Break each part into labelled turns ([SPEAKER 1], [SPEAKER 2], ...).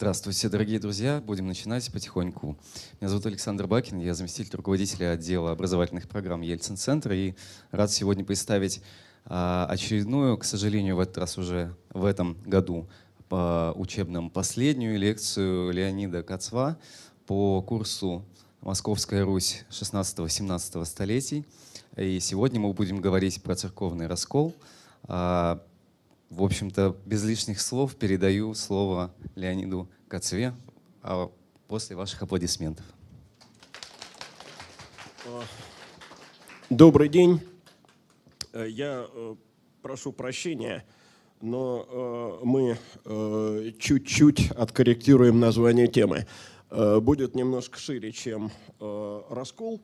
[SPEAKER 1] Здравствуйте, дорогие друзья. Будем начинать потихоньку. Меня зовут Александр Бакин, я заместитель руководителя отдела образовательных программ Ельцин-центра и рад сегодня представить а, очередную, к сожалению, в этот раз уже в этом году по учебным последнюю лекцию Леонида Кацва по курсу «Московская Русь 16-17 столетий». И сегодня мы будем говорить про церковный раскол. А, в общем-то, без лишних слов передаю слово Леониду Кацве а после ваших аплодисментов.
[SPEAKER 2] Добрый день. Э, я э, прошу прощения, но э, мы чуть-чуть откорректируем название темы. Будет немножко шире, чем раскол,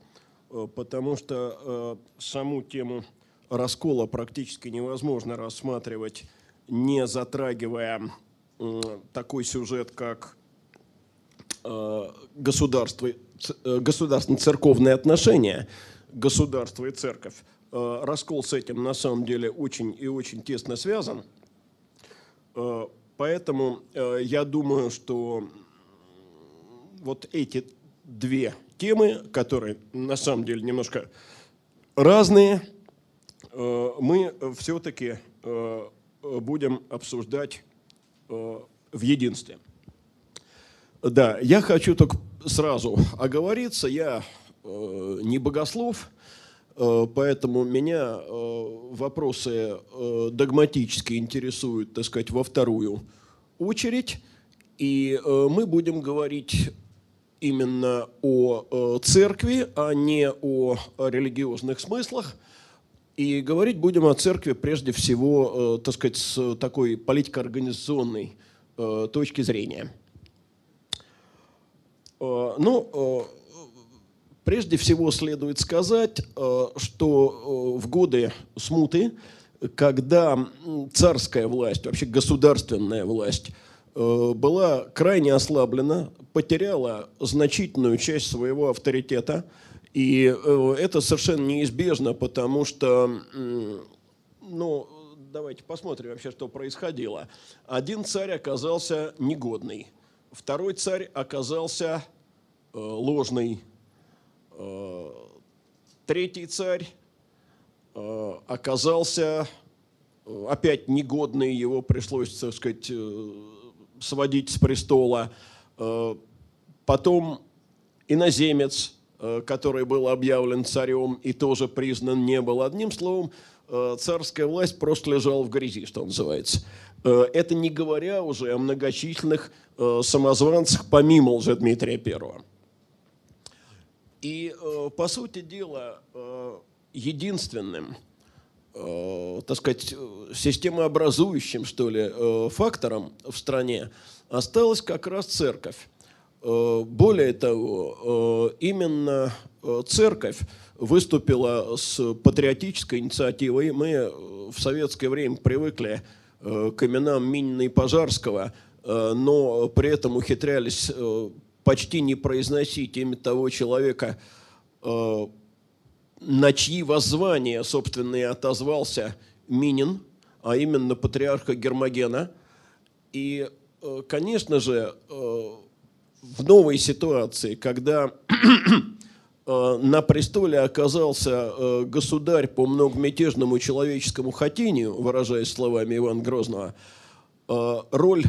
[SPEAKER 2] потому что саму тему раскола практически невозможно рассматривать не затрагивая такой сюжет, как э, государство, э, государственно-церковные отношения, государство и церковь. Э, раскол с этим на самом деле очень и очень тесно связан. Поэтому я думаю, что вот эти две темы, которые на самом деле немножко разные, мы все-таки будем обсуждать э, в единстве. Да, я хочу только сразу оговориться, я э, не богослов, поэтому меня вопросы догматически интересуют, так сказать, во вторую очередь. И мы будем говорить именно о церкви, а не о религиозных смыслах – и говорить будем о церкви прежде всего, э, так сказать, с такой политико-организационной э, точки зрения. Э, ну, прежде всего следует сказать, что в годы смуты, когда царская власть, вообще государственная власть, была крайне ослаблена, потеряла значительную часть своего авторитета – и э, это совершенно неизбежно, потому что, ну, давайте посмотрим вообще, что происходило. Один царь оказался негодный, второй царь оказался э, ложный, э, третий царь оказался опять негодный, его пришлось, так сказать, сводить с престола. Потом иноземец – который был объявлен царем и тоже признан не был. Одним словом, э, царская власть просто лежала в грязи, что называется. Э, это не говоря уже о многочисленных самозванцах помимо Лжедмитрия Первого. И, по сути дела, единственным, так сказать, системообразующим, что ли, фактором в стране осталась как раз церковь. Э, более того, э, именно э, церковь выступила с патриотической инициативой. Мы в советское время привыкли к именам Минина и Пожарского, но при этом ухитрялись почти не произносить имя того человека, на чьи воззвания, собственно, и отозвался Минин, а именно патриарха Гермогена. И, конечно же, в новой ситуации, когда э, на престоле оказался э, государь по многомятежному человеческому хотению, выражаясь словами Ивана Грозного, э, роль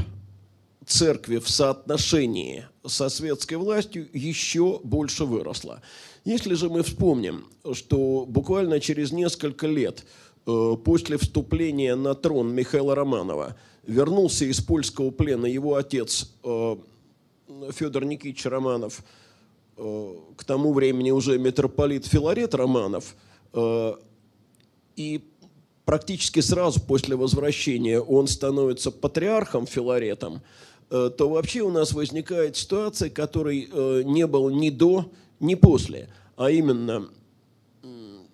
[SPEAKER 2] церкви в соотношении со светской властью еще больше выросла. Если же мы вспомним, что буквально через несколько лет после вступления на трон Михаила Романова вернулся из польского плена его отец Федор Никитич Романов, э, к тому времени уже митрополит Филарет Романов, э, и практически сразу после возвращения он становится патриархом Филаретом, э, то вообще у нас возникает ситуация, которой не было ни до, ни после. А именно,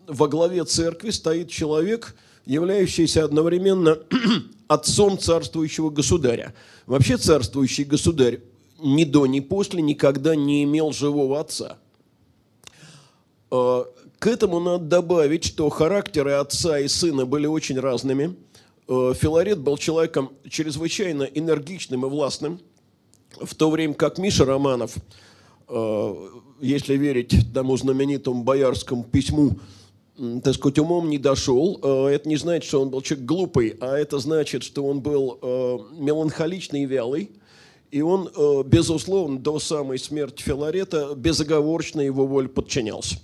[SPEAKER 2] во главе церкви стоит человек, являющийся одновременно отцом царствующего государя. Вообще царствующий государь ни до, ни после никогда не имел живого отца. А, к этому надо добавить, что характеры отца и сына были очень разными. А, Филарет был человеком чрезвычайно энергичным и властным. в то время как Миша Романов, если верить тому знаменитому боярскому письму, так сказать, умом не дошел, это не значит, что он был человек глупый, а это значит, что он был меланхоличный и вялый, и он, безусловно, до самой смерти Филарета безоговорочно его воле подчинялся.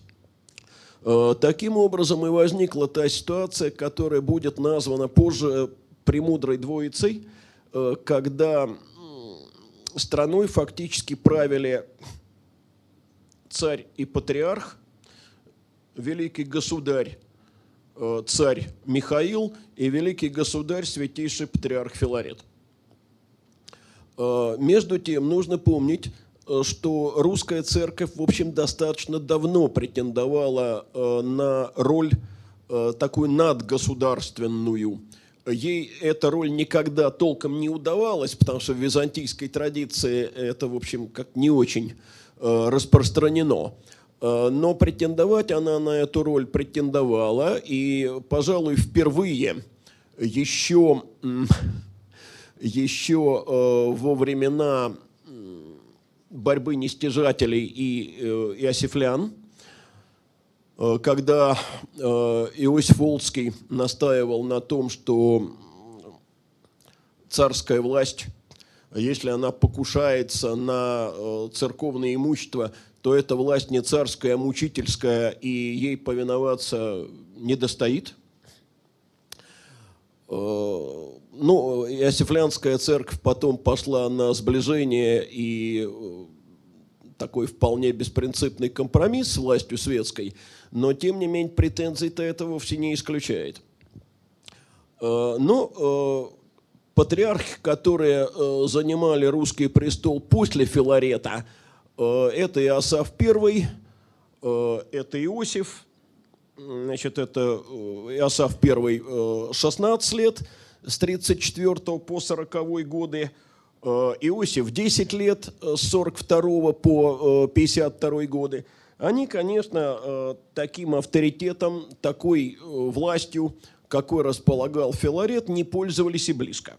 [SPEAKER 2] Таким образом и возникла та ситуация, которая будет названа позже премудрой двоицей, когда страной фактически правили царь и патриарх, великий государь, э, царь Михаил и великий государь, святейший патриарх Филарет. Э, между тем, нужно помнить, э, что русская церковь, в общем, достаточно давно претендовала на роль такую надгосударственную. Ей эта роль никогда толком не удавалась, потому что в византийской традиции это, в общем, как не очень Э, распространено. Э, но претендовать она на эту роль претендовала, и, пожалуй, впервые еще, еще э, во времена борьбы нестяжателей и иосифлян, когда Иосиф Волцкий настаивал на том, что царская власть если она покушается на э, церковное имущество, то эта власть не царская, а мучительская, и ей повиноваться не достоит. Э, ну, Иосифлянская церковь потом пошла на сближение и э, такой вполне беспринципный компромисс с властью светской, но тем не менее претензий-то это вовсе не исключает. Ну, патриархи, которые э, занимали русский престол после Филарета, э, это Иосаф I, э, это Иосиф, значит, это э, Иосаф I э, 16 лет, с 34 по 40 годы, э, Иосиф 10 лет, с 42 по э, 52 годы. Они, конечно, э, таким авторитетом, такой э, властью, какой располагал Филарет, не пользовались и близко.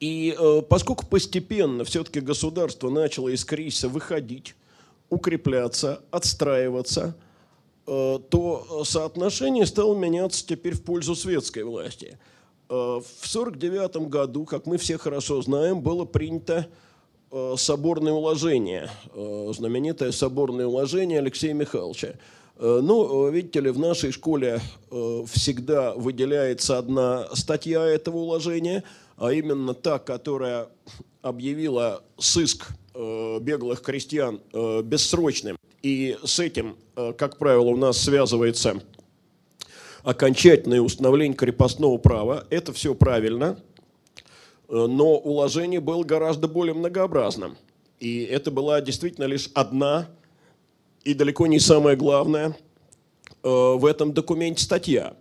[SPEAKER 2] И э, поскольку постепенно все-таки государство начало из кризиса выходить, укрепляться, отстраиваться, э, то соотношение стало меняться теперь в пользу светской власти. Э, в 1949 году, как мы все хорошо знаем, было принято э, соборное уложение, э, знаменитое соборное уложение Алексея Михайловича. Э, ну, видите ли, в нашей школе э, всегда выделяется одна статья этого уложения – а именно та, которая объявила сыск э, беглых крестьян э, бессрочным. И с этим, э, как правило, у нас связывается окончательное установление крепостного права. Это все правильно, но уложение было гораздо более многообразным. И это была действительно лишь одна и далеко не самая главная в этом документе статья.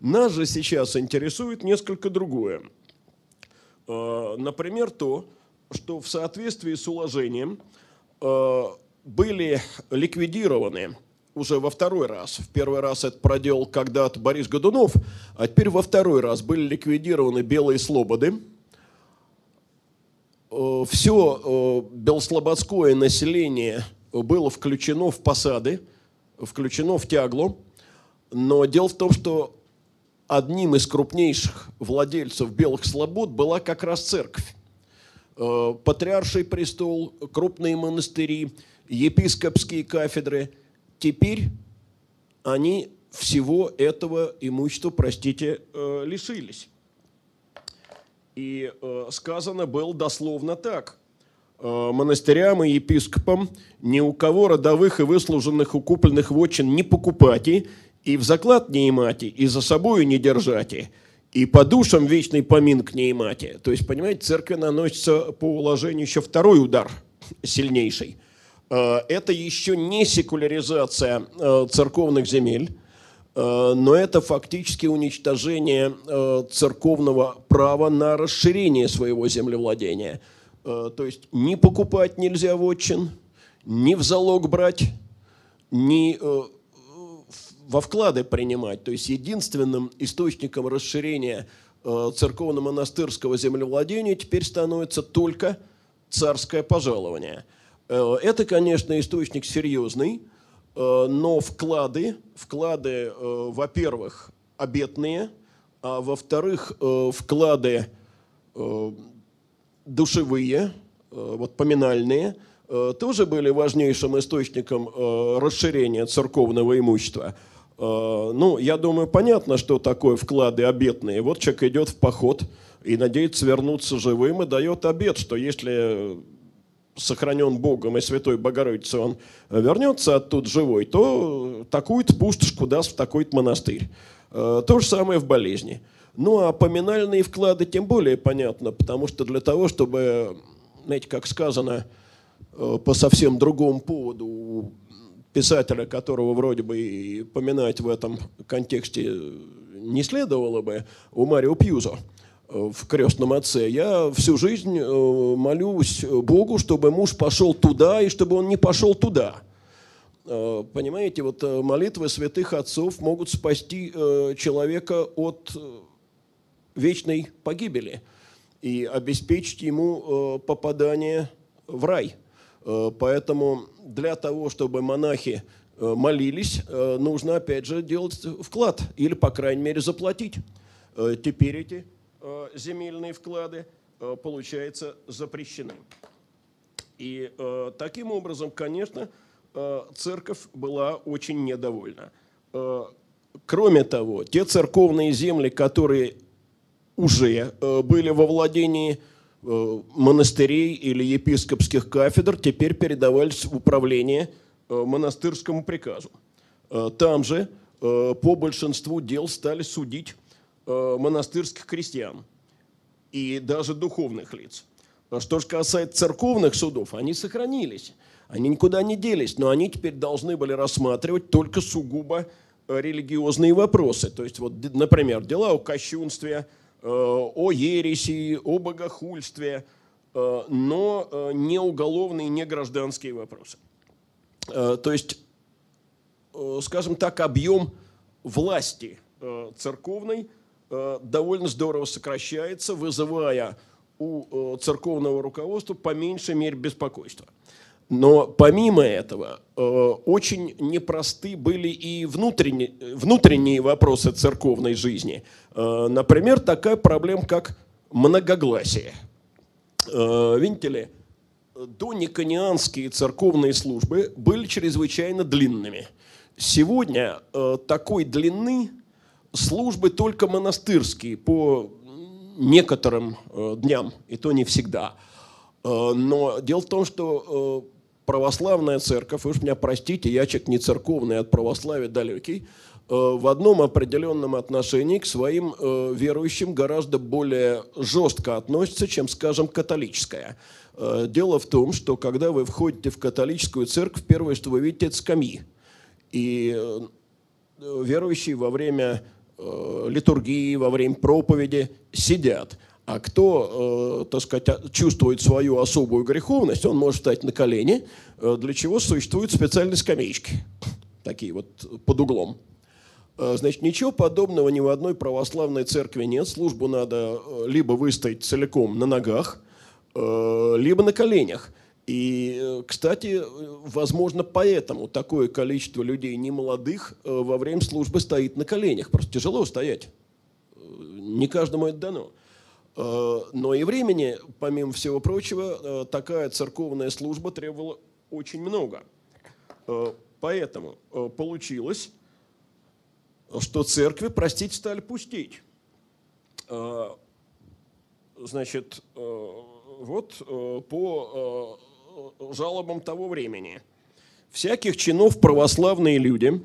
[SPEAKER 2] Нас же сейчас интересует несколько другое. Э, например, то, что в соответствии с уложением э, были ликвидированы уже во второй раз. В первый раз это проделал когда-то Борис Годунов, а теперь во второй раз были ликвидированы белые слободы. Э, Все белослободское население было включено в посады, включено в тяглу. Но дело в том, что одним из крупнейших владельцев белых слобод была как раз церковь. Э, патриарший престол, крупные монастыри, епископские кафедры. Теперь они всего этого имущества, простите, э, лишились. И э, сказано было дословно так. Монастырям и епископам ни у кого родовых и выслуженных укупленных вотчин не покупати, и в заклад не имати, и за собою не держати, и по душам вечный поминк не имати. То есть, понимаете, церкви наносится по уложению еще второй удар сильнейший. Э, это еще не секуляризация э, церковных земель, э, но это фактически уничтожение церковного права на расширение своего землевладения. То есть не покупать нельзя вотчин, ни в залог брать, ни во вклады принимать. То есть единственным источником расширения э, церковно-монастырского землевладения теперь становится только царское пожалование. Э, это, конечно, источник серьезный, э, но вклады, вклады, во-первых, обетные, а во-вторых, вклады душевые, вот поминальные, тоже были важнейшим источником расширения церковного имущества. Ну, я думаю, понятно, что такое вклады обетные. Вот человек идет в поход и надеется вернуться живым и дает обет, что если сохранен Богом и Святой Богородицей, он вернется оттуда живой, то такую-то пустошку даст в такой-то монастырь. Э, то же самое в болезни. Ну, а поминальные вклады тем более понятно, потому что для того, чтобы, знаете, как сказано, э, по совсем другому поводу писателя, которого вроде бы и поминать в этом контексте не следовало бы, у Марио Пьюзо – в крестном отце. Я всю жизнь э, молюсь Богу, чтобы муж пошел туда и чтобы он не пошел туда. Э, понимаете, вот э, молитвы святых отцов могут спасти человека от вечной погибели и обеспечить ему попадание в рай. Поэтому для того, чтобы монахи молились, нужно опять же делать вклад или, по крайней мере, заплатить. Теперь эти Э, земельные вклады, э, получается, запрещены. И э, таким образом, конечно, церковь была очень недовольна. Кроме того, те церковные земли, которые уже были во владении монастырей или епископских кафедр, теперь передавались в управление монастырскому приказу. Там же по большинству дел стали судить Э, монастырских крестьян и даже духовных лиц. Что же касается церковных судов, они сохранились, они никуда не делись, но они теперь должны были рассматривать только сугубо э, религиозные вопросы. То есть, вот, например, дела о кощунстве, э, о ереси, о богохульстве, но не уголовные, не гражданские вопросы. То есть, скажем так, объем власти церковной – Э, довольно здорово сокращается, вызывая у э, церковного руководства по меньшей мере беспокойство. Но помимо этого, э, очень непросты были и внутренние, внутренние вопросы церковной жизни. Например, такая проблема, как многогласие. Видите ли, дониконианские церковные службы были чрезвычайно длинными. Сегодня такой длины службы только монастырские по некоторым э, дням, и то не всегда. Э, но дело в том, что э, православная церковь, уж меня простите, я человек не церковный, от православия далекий, в одном определенном отношении к своим верующим гораздо более жестко относится, чем, скажем, католическая. Дело в том, что когда вы входите в католическую церковь, первое, что вы видите, это скамьи. И верующие во время Э, литургии, во время проповеди сидят. А кто, э, так сказать, чувствует свою особую греховность, он может встать на колени, э, для чего существуют специальные скамеечки, такие вот под углом. Значит, ничего подобного ни в одной православной церкви нет. Службу надо либо выстоять целиком на ногах, либо на коленях. И, э, кстати, возможно, поэтому такое количество людей немолодых э, во время службы стоит на коленях. Просто тяжело стоять. Э, не каждому это дано. Но и времени, помимо всего прочего, такая церковная служба требовала очень много. Поэтому получилось, что церкви, простите, стали пустить. Значит, вот по жалобам того времени. Всяких чинов православные люди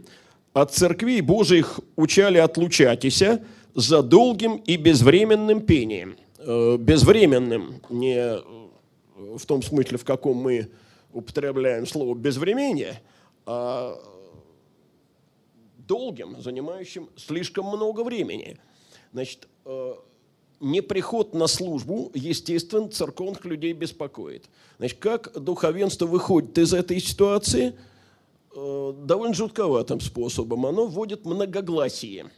[SPEAKER 2] от церквей Божиих учали отлучатися за долгим и безвременным пением. Э, безвременным, не э, в том смысле, в каком мы употребляем слово безвременье, а долгим, занимающим слишком много времени. Значит, э, неприход на службу, естественно, церковных людей беспокоит. Значит, как духовенство выходит из этой ситуации? Довольно жутковатым способом. Оно вводит многогласие.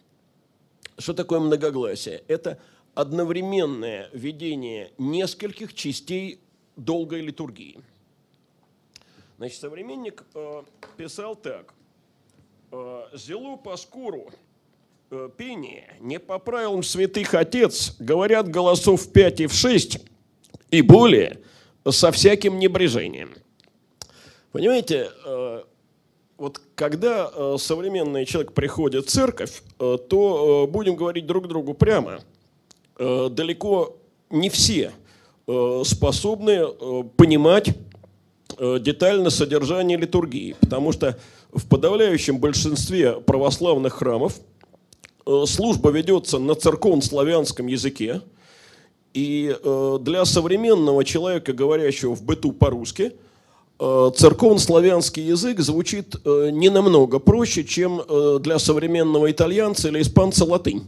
[SPEAKER 2] Что такое многогласие? Это одновременное ведение нескольких частей долгой литургии. Значит, современник э, писал так. Э, «Зело по скуру э, пение не по правилам святых отец, говорят голосов в пять и в шесть, и более, со всяким небрежением». Понимаете, э, вот когда э, современный человек приходит в церковь, э, то э, будем говорить друг другу прямо. Э, далеко не все э, способны э, понимать э, детально содержание литургии, потому что в подавляющем большинстве православных храмов служба ведется на церковно-славянском языке, и для современного человека, говорящего в быту по-русски, церковно-славянский язык звучит не намного проще, чем для современного итальянца или испанца латынь.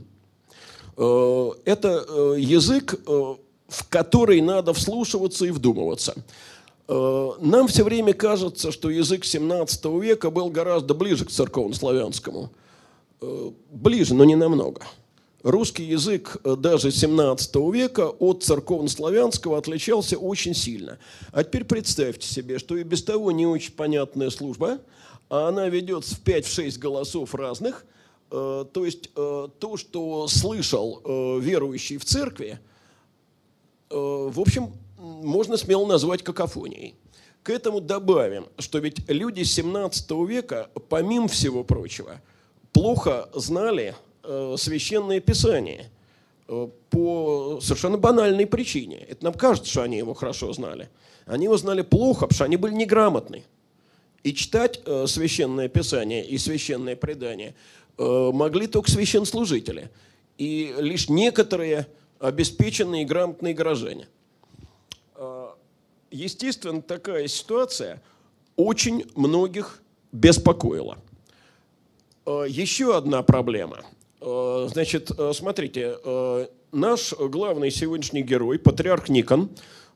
[SPEAKER 2] Это язык, в который надо вслушиваться и вдумываться. Э, нам все время кажется, что язык 17 века был гораздо ближе к церковно-славянскому. Э, ближе, но не намного. Русский язык э, даже 17 века от церковно-славянского отличался очень сильно. А теперь представьте себе, что и без того не очень понятная служба, а она ведется в 5-6 голосов разных, то есть то, что слышал верующий в церкви – Э, в общем, можно смело назвать какофонией. К этому добавим, что ведь люди 17 века, помимо всего прочего, плохо знали э, священное писание э, по совершенно банальной причине. Это нам кажется, что они его хорошо знали. Они его знали плохо, потому что они были неграмотны. И читать э, священное писание и священное предание э, могли только священслужители. И лишь некоторые обеспеченные и грамотные горожане. Естественно, такая ситуация очень многих беспокоила. Еще одна проблема. А, значит, смотрите, наш главный сегодняшний герой, патриарх Никон,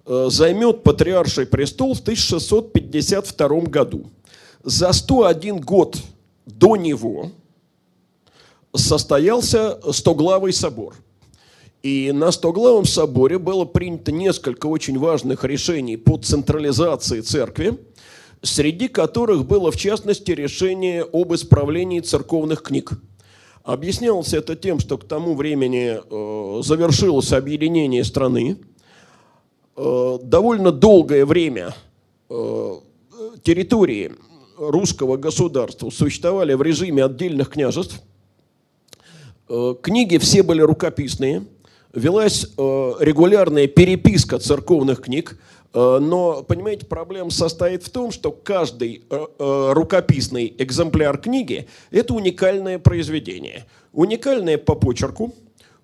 [SPEAKER 2] займет патриарший престол в 1652 году. За 101 год до него состоялся Стоглавый собор – и на Стоглавом соборе было принято несколько очень важных решений по централизации церкви, среди которых было, в частности, решение об исправлении церковных книг. Объяснялось это тем, что к тому времени э, завершилось объединение страны. Э, довольно долгое время э, территории русского государства существовали в режиме отдельных княжеств. Книги все были рукописные – велась регулярная переписка церковных книг, но, понимаете, проблема состоит в том, что каждый э, рукописный экземпляр книги – это уникальное произведение. Уникальное по почерку,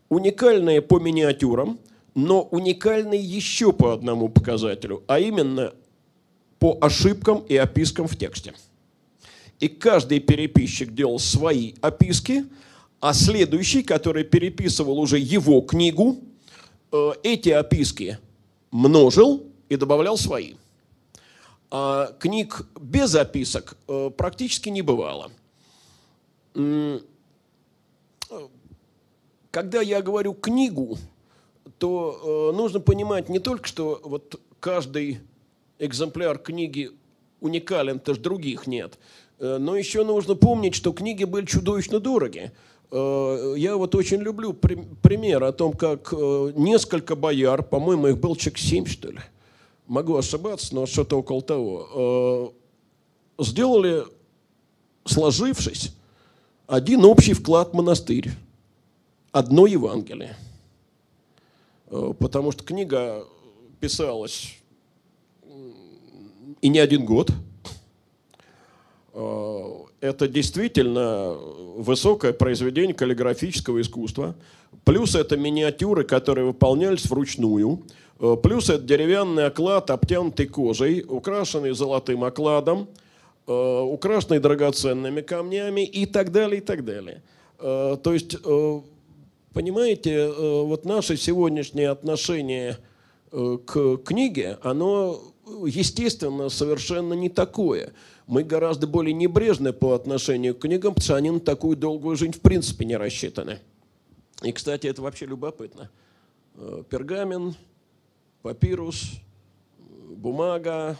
[SPEAKER 2] уникальное по миниатюрам, но уникальное еще по одному показателю, а именно по ошибкам и опискам в тексте. И каждый переписчик делал свои описки – а следующий, который переписывал уже его книгу, э, эти описки множил и добавлял свои. А книг без описок э, практически не бывало. Когда я говорю книгу, то э, нужно понимать не только, что вот каждый экземпляр книги уникален, потому что других нет, но еще нужно помнить, что книги были чудовищно дороги. Э, я вот очень люблю пример о том, как э, несколько бояр, по-моему, их был человек 7, что ли, могу ошибаться, но что-то около того, э, сделали, сложившись, один общий вклад в монастырь, одно Евангелие. Потому что книга писалась и не один год – Э, это действительно высокое произведение каллиграфического искусства. Плюс это миниатюры, которые выполнялись вручную. Э, плюс это деревянный оклад, обтянутый кожей, украшенный золотым окладом, э, украшенный драгоценными камнями и так далее, и так далее. То есть, понимаете, вот наше сегодняшнее отношение к книге, оно, естественно, совершенно не такое – мы гораздо более небрежны по отношению к книгам, потому что они на такую долгую жизнь в принципе не рассчитаны. И, кстати, это вообще любопытно. Э, пергамент, папирус, бумага,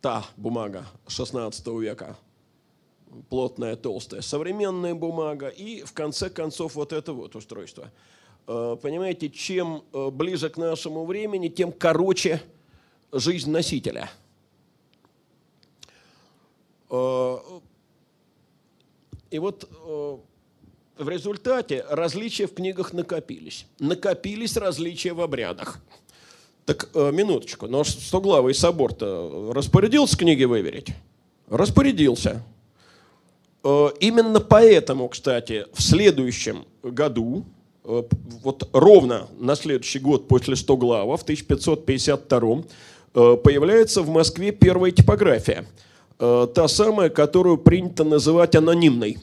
[SPEAKER 2] та бумага 16 века, плотная, толстая, современная бумага и, в конце концов, вот это вот устройство. Э, понимаете, чем э, ближе к нашему времени, тем короче жизнь носителя. Э, и вот в результате различия в книгах накопились. Накопились различия в обрядах. Так, минуточку, но Стоглавый собор-то распорядился книги выверить? Распорядился. Именно поэтому, кстати, в следующем году, Э, вот ровно на следующий год после Стоглава, в 1552 э, появляется в Москве первая типография. Э, та самая, которую принято называть анонимной.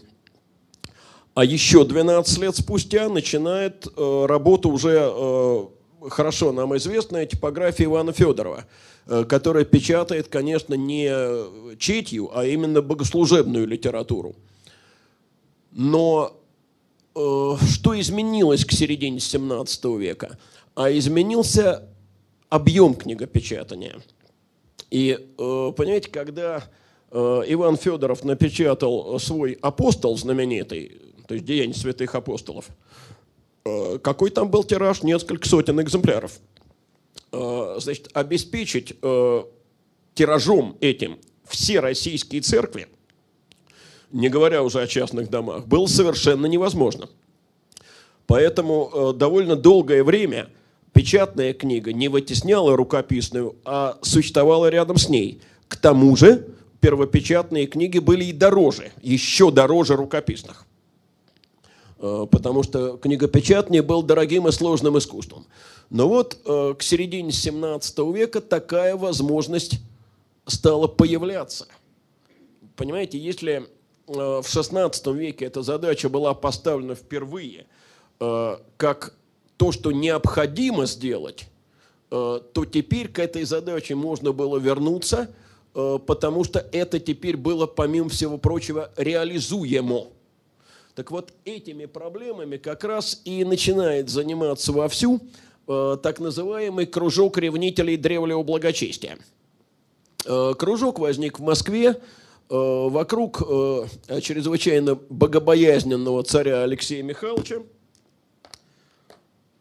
[SPEAKER 2] А еще 12 лет спустя начинает работу уже хорошо нам известная типография Ивана Федорова, которая печатает, конечно, не четью, а именно богослужебную литературу. Но Э, что изменилось к середине 17 века? А изменился объем книгопечатания. И, э, понимаете, когда э, Иван Федоров напечатал свой апостол знаменитый, то есть «Деяния святых апостолов», какой там был тираж? Несколько сотен экземпляров. Значит, обеспечить тиражом этим все российские церкви не говоря уже о частных домах, было совершенно невозможно. Поэтому э, довольно долгое время печатная книга не вытесняла рукописную, а существовала рядом с ней. К тому же первопечатные книги были и дороже, еще дороже рукописных. Э, потому что книгопечатание было дорогим и сложным искусством. Но вот э, к середине 17 века такая возможность стала появляться. Понимаете, если Э, в XVI веке эта задача была поставлена впервые как то, что необходимо сделать, то теперь к этой задаче можно было вернуться, потому что это теперь было, помимо всего прочего, реализуемо. Так вот, этими проблемами как раз и начинает заниматься вовсю так называемый кружок ревнителей древнего благочестия. Кружок возник в Москве Э, вокруг э, чрезвычайно богобоязненного царя Алексея Михайловича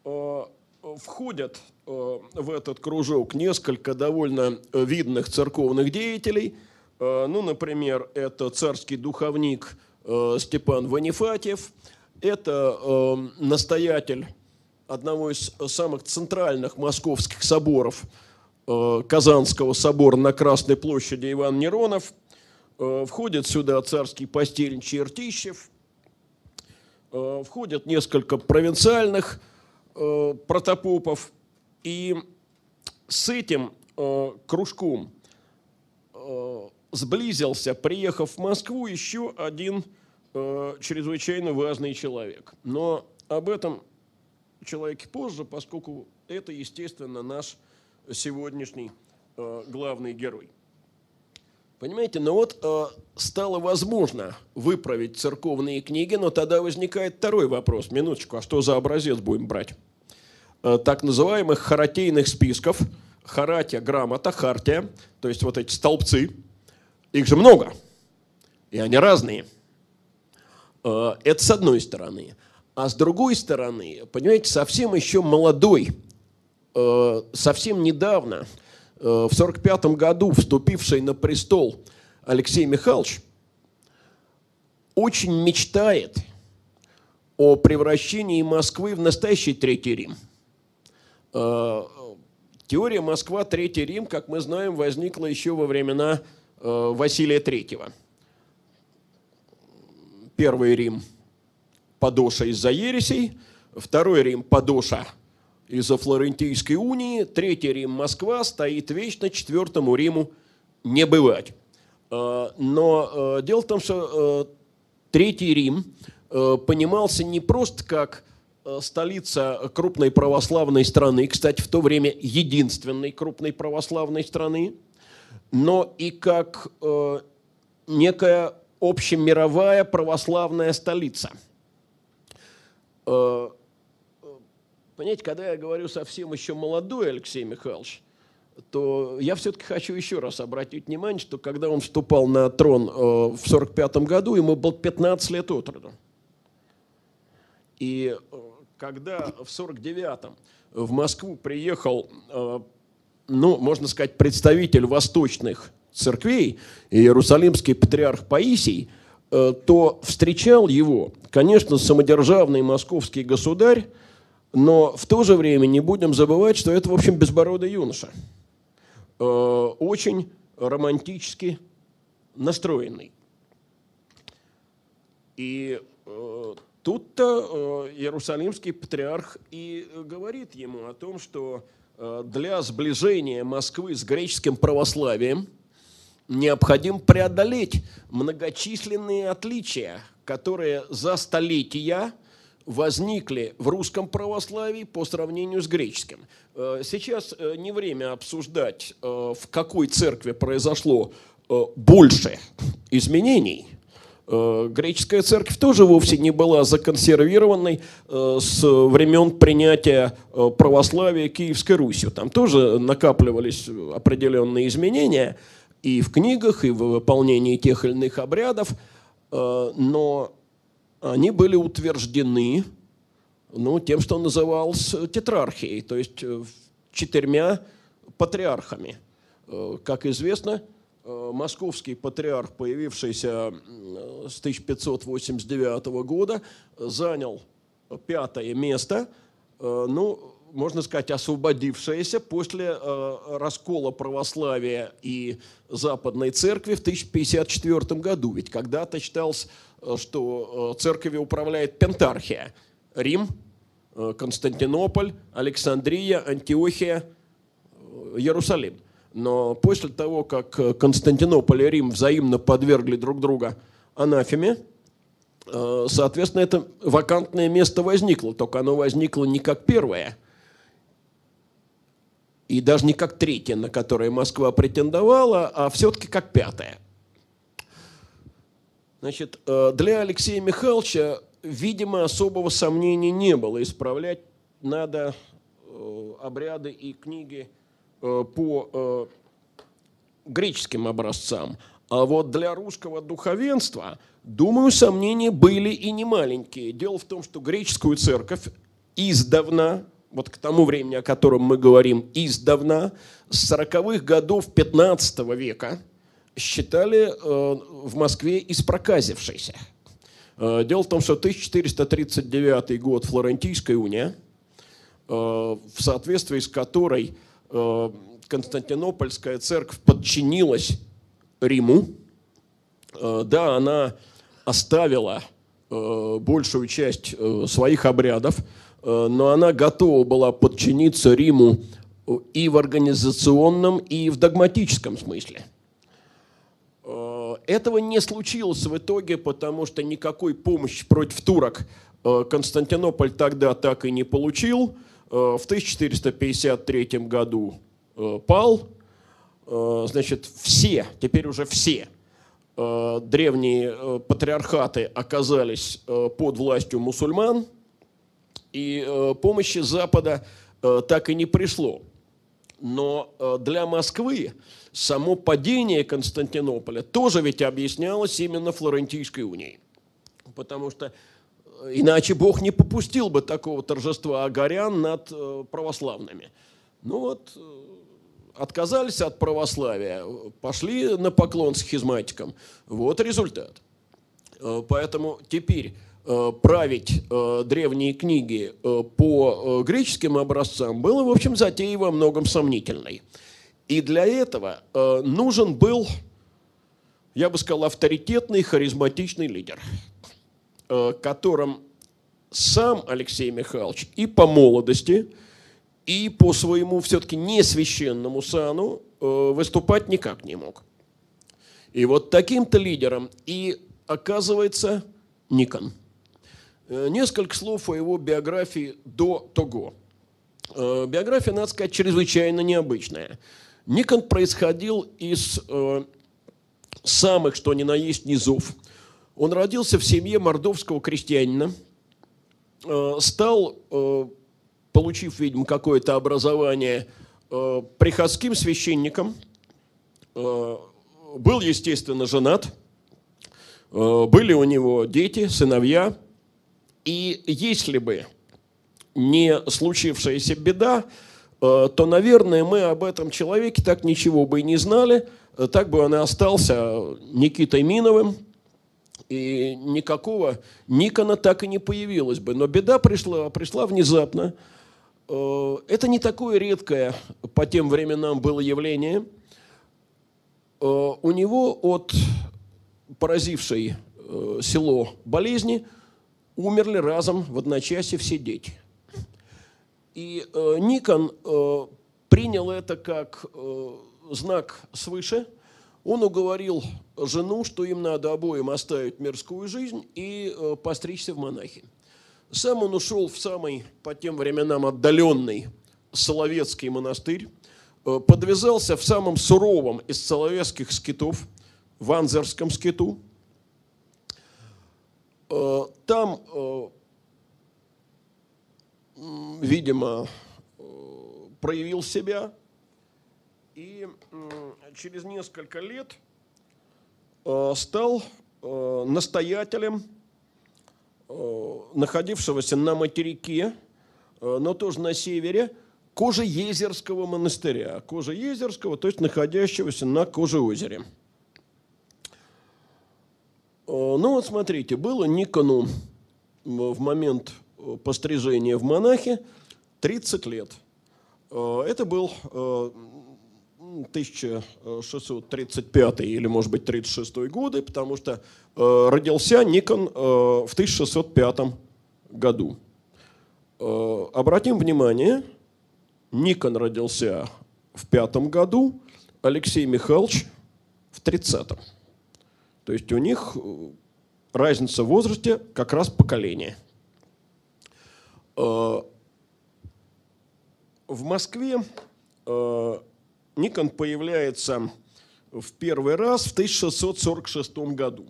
[SPEAKER 2] э, входят в этот кружок несколько довольно видных церковных деятелей. Ну, например, это царский духовник Степан Ванифатьев, это настоятель одного из самых центральных московских соборов Казанского собора на Красной площади Иван Неронов – Э, входит сюда царский постельничий Чертищев, э, входят несколько провинциальных э, протопопов, и с этим кружком сблизился, приехав в Москву, еще один чрезвычайно важный человек. Но об этом человеке позже, поскольку это, естественно, наш сегодняшний главный герой. Понимаете, но вот э, стало возможно выправить церковные книги, но тогда возникает второй вопрос. Минуточку, а что за образец будем брать? Э, так называемых харатейных списков, харатия, грамота, хартия, то есть вот эти столбцы, их же много, и они разные. Э, это с одной стороны. А с другой стороны, понимаете, совсем еще молодой, э, совсем недавно – Э, в 1945 году вступивший на престол Алексей Михайлович очень мечтает о превращении Москвы в настоящий Третий Рим. Теория Москва, Третий Рим, как мы знаем, возникла еще во времена Василия Третьего. Первый Рим – Подоша из-за ересей, второй Рим – Подоша – из-за Флорентийской унии, Третий Рим Москва стоит вечно, Четвертому Риму не бывать. А, но а, дело в том, что Третий Рим понимался не просто как столица крупной православной страны, кстати, в то время единственной крупной православной страны, но и как некая общемировая православная столица – Понимаете, когда я говорю совсем еще молодой Алексей Михайлович, то я все-таки хочу еще раз обратить внимание, что когда он вступал на трон в 1945 году, ему был 15 лет от роду. И когда в 1949 в Москву приехал, ну, можно сказать, представитель восточных церквей, Иерусалимский патриарх Паисий, то встречал его, конечно, самодержавный московский государь, но в то же время не будем забывать, что это, в общем, безбородый юноша. Э, очень романтически настроенный. И э, тут-то э, Иерусалимский патриарх и говорит ему о том, что для сближения Москвы с греческим православием необходимо преодолеть многочисленные отличия, которые за столетия – возникли в русском православии по сравнению с греческим. Э, сейчас э, не время обсуждать, э, в какой церкви произошло больше изменений. Греческая церковь тоже вовсе не была законсервированной с времен принятия православия Киевской Русью. Там тоже накапливались определенные изменения и в книгах, и в выполнении тех или иных обрядов, но они были утверждены ну, тем, что называлось тетрархией, то есть э, четырьмя патриархами. Э, как известно, э, московский патриарх, появившийся с 1589 года, занял пятое место, ну, можно сказать, освободившееся после раскола православия и Западной Церкви в 1054 году. Ведь когда-то считалось Э, что э, церковью управляет Пентархия. Рим, э, Константинополь, Александрия, Антиохия, Иерусалим. Но после того, как Константинополь и Рим взаимно подвергли друг друга анафеме, соответственно, это вакантное место возникло, только оно возникло не как первое, и даже не как третье, на которое Москва претендовала, а все-таки как пятое. Значит, э, для Алексея Михайловича, видимо, особого сомнения не было. Исправлять надо э, обряды и книги э, по греческим образцам. А вот для русского духовенства, думаю, сомнения были и не маленькие. Дело в том, что греческую церковь издавна, вот к тому времени, о котором мы говорим, издавна, с 40-х годов 15 века – считали э, в Москве испроказившейся. Э, дело в том, что 1439 год Флорентийская уния, э, в соответствии с которой Константинопольская церковь подчинилась Риму, да, она оставила большую часть своих обрядов, но она готова была подчиниться Риму и в организационном, и в догматическом смысле – этого не случилось в итоге, потому что никакой помощи против турок э, Константинополь тогда так и не получил. Э, в 1453 году э, пал. Значит, все, теперь уже все древние патриархаты оказались под властью мусульман, и помощи Запада так и не пришло. Но для Москвы само падение Константинополя тоже ведь объяснялось именно Флорентийской унией. Потому что э, иначе Бог не попустил бы такого торжества агарян над э, православными. Ну вот, э, отказались от православия, пошли на поклон схизматикам. Вот результат. Поэтому теперь править древние книги по греческим образцам было, в общем, затеей во многом сомнительной. И для этого э, нужен был, я бы сказал, авторитетный, харизматичный лидер, э, которым сам Алексей Михайлович и по молодости, и по своему все-таки несвященному сану э, выступать никак не мог. И вот таким-то лидером и оказывается Никон. Э, несколько слов о его биографии до того. Э, биография, надо сказать, чрезвычайно необычная. Никон происходил из э, самых, что ни на есть, низов. Он родился в семье мордовского крестьянина, э, стал, э, получив, видимо, какое-то образование, э, приходским священником, был, естественно, женат, были у него дети, сыновья. И если бы не случившаяся беда, то, наверное, мы об этом человеке так ничего бы и не знали, так бы он и остался Никитой Миновым, и никакого Никона так и не появилось бы. Но беда пришла, пришла внезапно. Э, это не такое редкое по тем временам было явление. Э, у него от поразившей э, село болезни умерли разом в одночасье все дети. И Никон принял это как знак свыше – он уговорил жену, что им надо обоим оставить мирскую жизнь и э, постричься в монахи. Сам он ушел в самый, по тем временам, отдаленный Соловецкий монастырь, э, подвязался в самом суровом из соловецких скитов, в Анзерском скиту. Э, там, видимо, проявил себя и через несколько лет стал э, настоятелем э, находившегося на материке, но тоже на севере, Кожеезерского монастыря. Кожеезерского, то есть находящегося на Кожеозере. Ну вот смотрите, было Никону в момент пострижения в монахи 30 лет. Это был 1635 или, может быть, 36 годы, потому что э, родился Никон э, в 1605 году. Э, обратим внимание, Никон родился в пятом году, Алексей Михайлович в 30-м. То есть у них э, разница в возрасте как раз поколение. Э, в Москве э, Никон появляется в первый раз в 1646 году.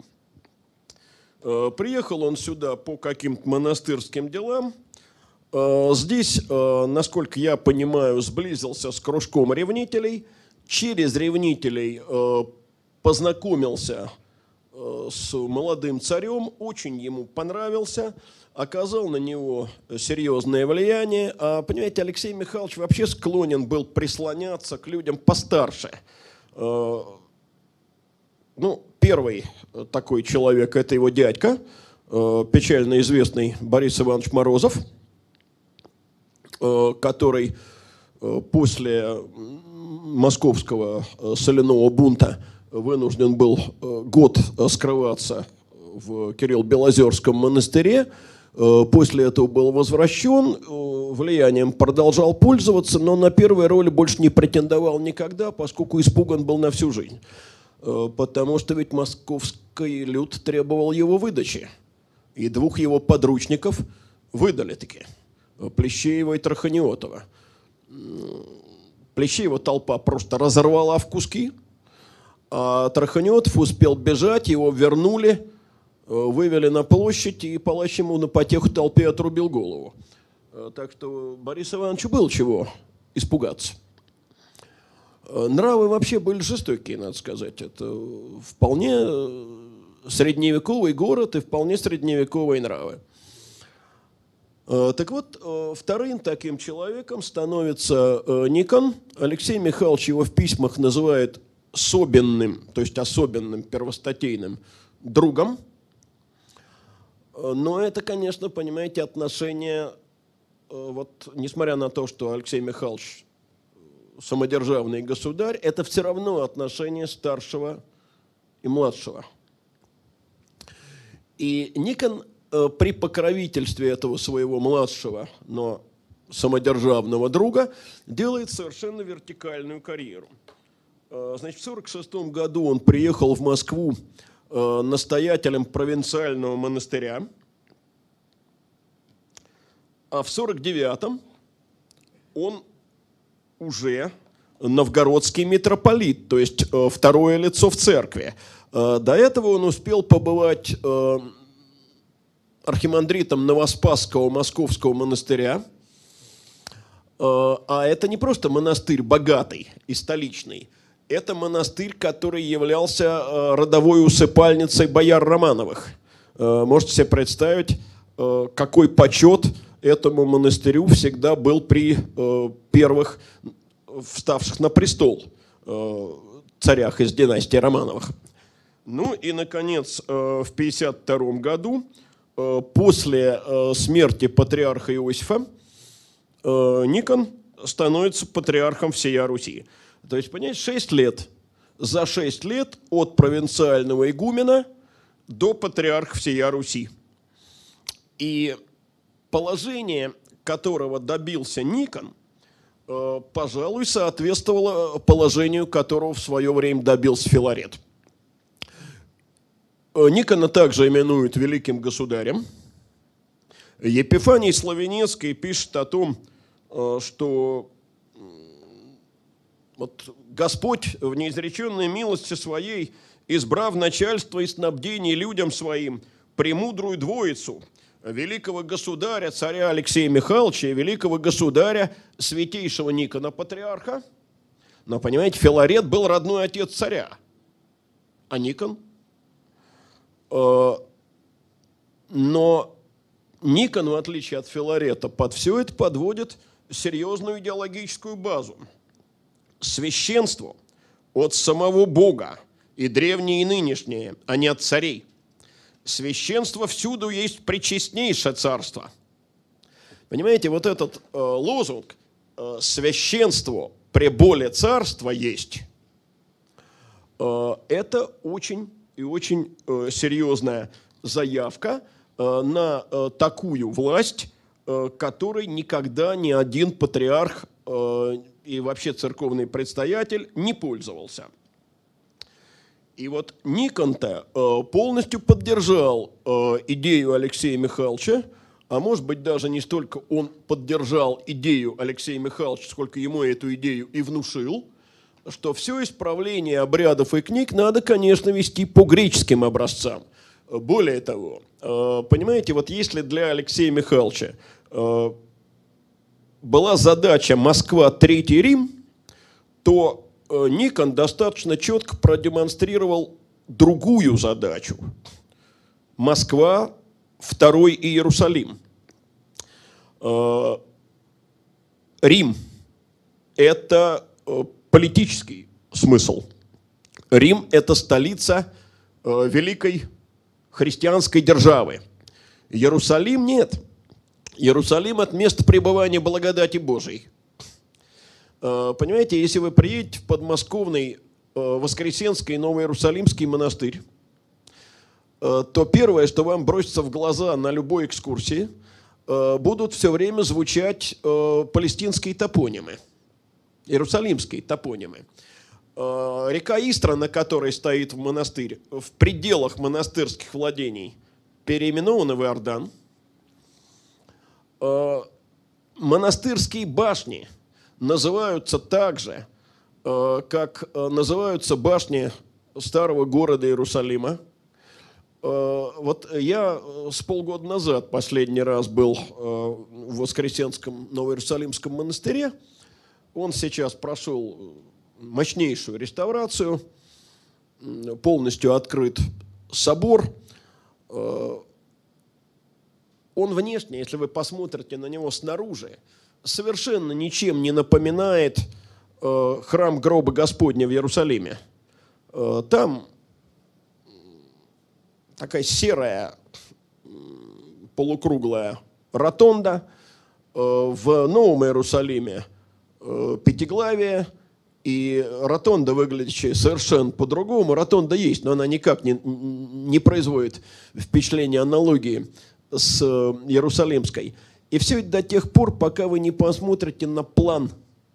[SPEAKER 2] Э, приехал он сюда по каким-то монастырским делам. Э, здесь, э, насколько я понимаю, сблизился с кружком ревнителей. Через ревнителей познакомился с молодым царем, очень ему понравился – оказал на него серьезное влияние. А, понимаете, Алексей Михайлович вообще склонен был прислоняться к людям постарше. Э, ну, первый такой человек – это его дядька, э, печально известный Борис Иванович Морозов, э, который после московского соляного бунта вынужден был год скрываться в Кирилл-Белозерском монастыре, Э, после этого был возвращен, э, влиянием продолжал пользоваться, но на первые роли больше не претендовал никогда, поскольку испуган был на всю жизнь. Э, потому что ведь московский люд требовал его выдачи. И двух его подручников выдали таки. Плещеева и Траханиотова. Плещеева толпа просто разорвала в куски, а Траханиотов успел бежать, его вернули – Э, вывели на площадь, и палач ему на потеху толпе отрубил голову. Э, так что Борису Ивановичу было чего испугаться. Э, нравы вообще были жестокие, надо сказать. Это вполне средневековый город и вполне средневековые нравы. Так вот, вторым таким человеком становится Никон. Алексей Михайлович его в письмах называет особенным, то есть особенным, первостатейным другом – но это, конечно, понимаете, отношение, э, вот, несмотря на то, что Алексей Михайлович самодержавный государь, это все равно отношение старшего и младшего. И Никон э, при покровительстве этого своего младшего, но самодержавного друга делает совершенно вертикальную карьеру. Э, значит, в 1946 году он приехал в Москву Э, настоятелем провинциального монастыря. А в 49-м он уже новгородский митрополит, то есть э, второе лицо в церкви. Э, до этого он успел побывать архимандритом Новоспасского московского монастыря. А это не просто монастырь богатый и столичный. Это монастырь, который являлся родовой усыпальницей бояр Романовых. Можете себе представить, какой почет этому монастырю всегда был при первых вставших на престол царях из династии Романовых. Ну и, наконец, в 1952 году, после смерти патриарха Иосифа, Э, Никон становится патриархом всея Руси. То есть, понимаете, 6 лет. За 6 лет от провинциального игумена до патриарха всея Руси. И положение, которого добился Никон, э, пожалуй, соответствовало положению, которого в свое время добился Филарет. Э, Никона также именуют великим государем. Епифаний Славенецкий пишет о том, Э, что вот Господь в неизреченной милости своей, избрав начальство и снабдение людям своим, премудрую двоицу, великого государя, царя Алексея Михайловича и великого государя, святейшего Никона Патриарха. Но, понимаете, Филарет был родной отец царя, а Никон. Э, но Никон, в отличие от Филарета, под все это подводит – серьезную идеологическую базу. Священство от самого Бога, и древнее, и нынешнее, а не от царей. Священство всюду есть причестнейшее царство. Понимаете, вот этот э, лозунг э, «священство при более царства есть» э, это очень и очень э, серьезная заявка э, на э, такую власть, Э, которой никогда ни один патриарх э, и вообще церковный предстоятель не пользовался. И вот Никон-то э, полностью поддержал идею Алексея Михайловича, а может быть даже не столько он поддержал идею Алексея Михайловича, сколько ему эту идею и внушил, что все исправление обрядов и книг надо, конечно, вести по греческим образцам. Более того, понимаете, вот если для Алексея Михайловича Э, была задача Москва, Третий Рим, то э, Никон достаточно четко продемонстрировал другую задачу. Москва, Второй Иерусалим. Э, Рим – это политический смысл. Рим – это столица великой христианской державы. Иерусалим – нет – Иерусалим – от места пребывания благодати Божией. Э, понимаете, если вы приедете в подмосковный э, Воскресенский Новоиерусалимский монастырь, э, то первое, что вам бросится в глаза на любой экскурсии, будут все время звучать палестинские топонимы, иерусалимские топонимы. Река Истра, на которой стоит в монастырь, в пределах монастырских владений, переименована в Иордан – Э, монастырские башни называются так же, э, как э, называются башни старого города Иерусалима. Вот я с полгода назад последний раз был в Воскресенском Новоиерусалимском монастыре. Он сейчас прошел мощнейшую реставрацию, полностью открыт собор, он внешне, если вы посмотрите на него снаружи, совершенно ничем не напоминает э, храм гроба Господня в Иерусалиме. Э, там такая серая полукруглая ротонда, э, в Новом Иерусалиме э, пятиглавие, и ротонда, выглядящая совершенно по-другому, ротонда есть, но она никак не, не производит впечатления аналогии с э, Иерусалимской. И все это до тех пор, пока вы не посмотрите на план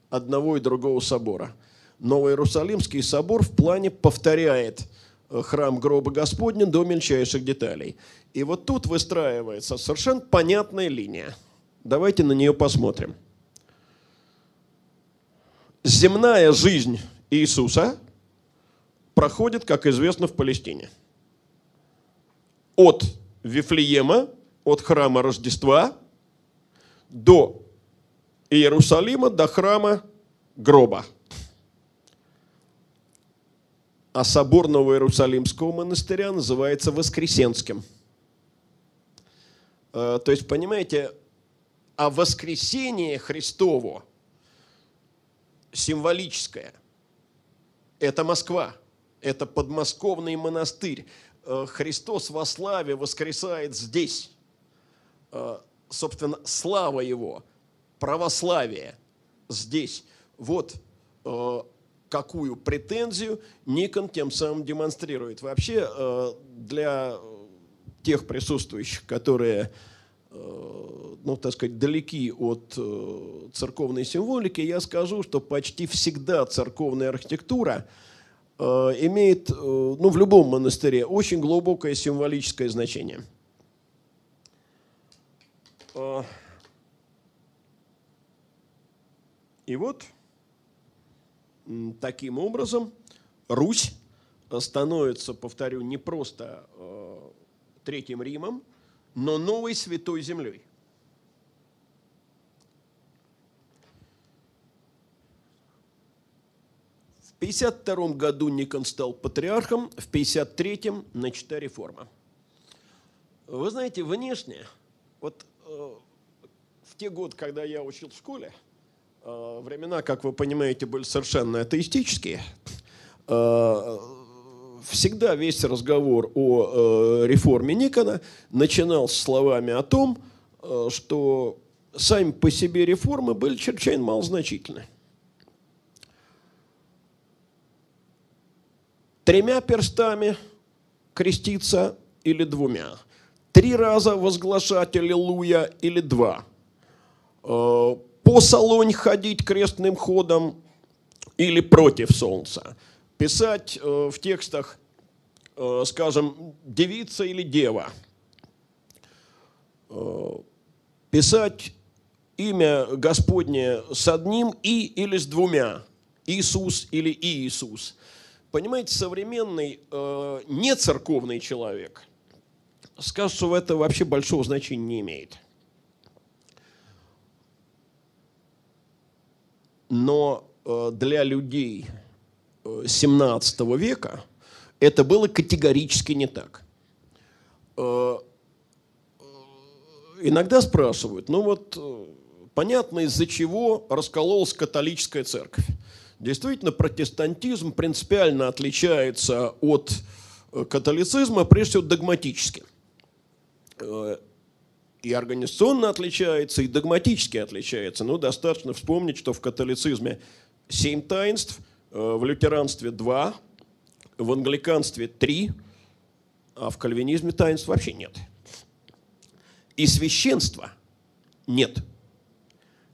[SPEAKER 2] одного и другого собора. Новый Иерусалимский собор в плане повторяет э, храм гроба Господня до мельчайших деталей. И вот тут выстраивается совершенно понятная линия. Давайте на нее посмотрим. Земная жизнь Иисуса проходит, как известно, в Палестине. От Вифлеема от храма Рождества до Иерусалима до храма гроба. А собор Иерусалимского монастыря называется Воскресенским. Э, то есть, понимаете, а воскресение Христово символическое – это Москва, это подмосковный монастырь. Э, Христос во славе воскресает здесь. Э, собственно, слава Его, православие здесь. Вот какую претензию Никон тем самым демонстрирует. Вообще для тех присутствующих, которые ну, так сказать, далеки от церковной символики, я скажу, что почти всегда церковная архитектура имеет, ну, в любом монастыре, очень глубокое символическое значение. И вот таким образом Русь становится, повторю, не просто Третьим Римом, но новой святой землей. В 52 году Никон стал патриархом, в 53-м начата реформа. Вы знаете, внешне, вот в те годы, когда я учил в школе, э, времена, как вы понимаете, были совершенно атеистические, э, всегда весь разговор о э, реформе Никона начинался словами о том, э, что сами по себе реформы были чрезвычайно малозначительны. Тремя перстами креститься или двумя. Три раза возглашать Аллилуйя или два. Э, по салонь ходить крестным ходом или против солнца писать э, в текстах, э, скажем, девица или дева, писать имя Господне с одним и или с двумя, Иисус или Иисус. Понимаете, современный э, нецерковный человек что это вообще большого значения не имеет. Но э, для людей, 17 века это было категорически не так. Э, э, иногда спрашивают, ну вот э, понятно, из-за чего раскололась католическая церковь. Действительно, протестантизм принципиально отличается от католицизма, прежде всего, догматически. И организационно отличается, и догматически отличается. Ну, достаточно вспомнить, что в католицизме семь таинств – Э, в лютеранстве два, в англиканстве три, а в кальвинизме таинств вообще нет. И священства нет.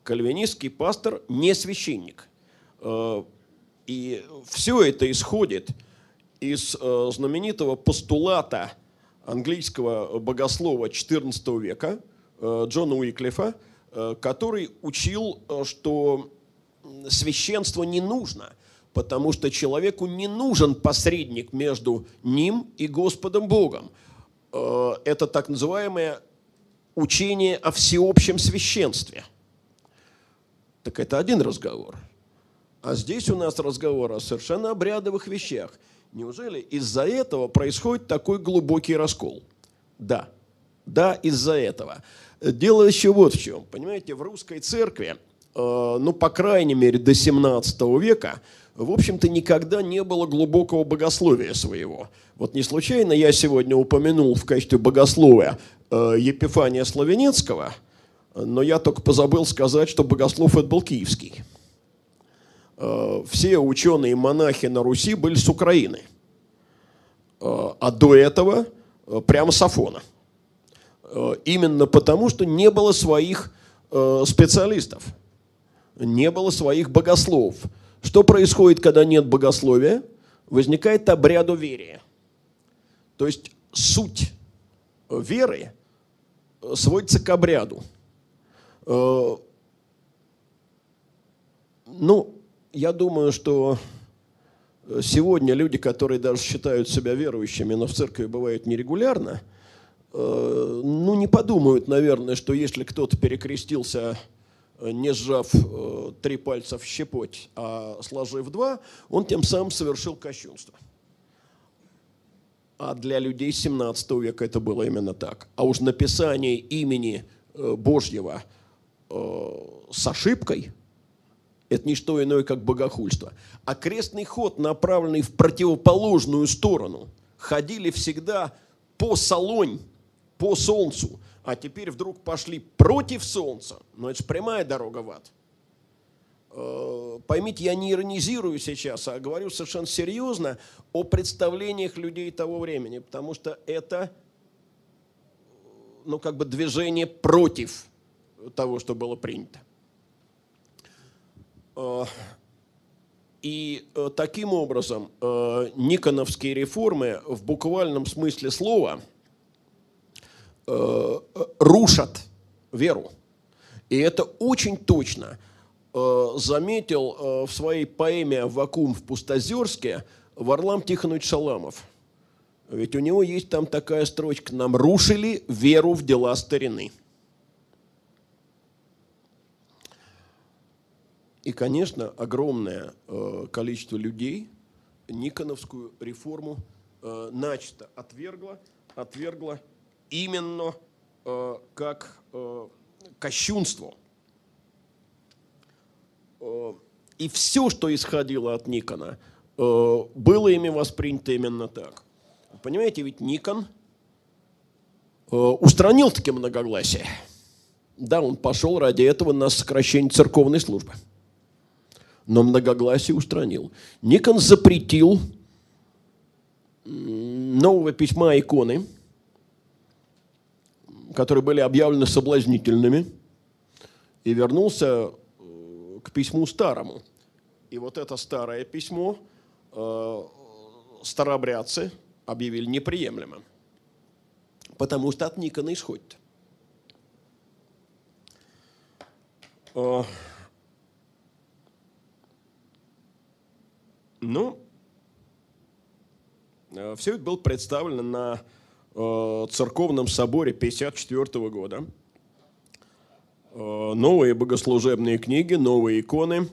[SPEAKER 2] Кальвинистский пастор не священник. Э, и все это исходит из э, знаменитого постулата английского богослова XIV века Джона Уиклифа, который учил, что священство не нужно – потому что человеку не нужен посредник между ним и Господом Богом. Э, это так называемое учение о всеобщем священстве. Так это один разговор. А здесь у нас разговор о совершенно обрядовых вещах. Неужели из-за этого происходит такой глубокий раскол? Да, да, из-за этого. Дело еще вот в чем. Понимаете, в русской церкви, э, ну, по крайней мере, до 17 века в общем-то, никогда не было глубокого богословия своего. Вот не случайно я сегодня упомянул в качестве богословия э, Епифания Славенецкого, но я только позабыл сказать, что богослов это был киевский. Э, все ученые-монахи на Руси были с Украины, э, а до этого э, прямо с Афона. Именно потому, что не было своих специалистов, не было своих богословов – что происходит, когда нет богословия? Возникает обрядоверие. То есть суть веры сводится к обряду. Ну, я думаю, что сегодня люди, которые даже считают себя верующими, но в церкви бывают нерегулярно, э, ну, не подумают, наверное, что если кто-то перекрестился не сжав э, три пальца в щепоть, а сложив два, он тем самым совершил кощунство. А для людей 17 века это было именно так. А уж написание имени э, Божьего э, с ошибкой – это не что иное, как богохульство. А крестный ход, направленный в противоположную сторону, ходили всегда по салонь, по солнцу, а теперь вдруг пошли против солнца. Но это же прямая дорога в ад. Э, поймите, я не иронизирую сейчас, а говорю совершенно серьезно о представлениях людей того времени, потому что это ну, как бы движение против того, что было принято. Э, и э, таким образом никоновские реформы в буквальном смысле слова рушат веру. И это очень точно – Э, заметил э, в своей поэме «Вакуум в Пустозерске» Варлам Тихонович Шаламов. Ведь у него есть там такая строчка «Нам рушили веру в дела старины». И, конечно, огромное э, количество людей Никоновскую реформу начисто отвергло, отвергло именно как кощунство – Э, и все, что исходило от Никона, э, было ими воспринято именно так. Понимаете, ведь Никон э, устранил таки многогласие. Да, он пошел ради этого на сокращение церковной службы. Но многогласие устранил. Никон запретил нового письма иконы, которые были объявлены соблазнительными, и вернулся к письму старому. И вот это старое письмо э, старообрядцы объявили неприемлемым, потому что от Никона исходит. Э, ну, э, все это было представлено на э, церковном соборе 1954 года – Э, новые богослужебные книги, новые иконы.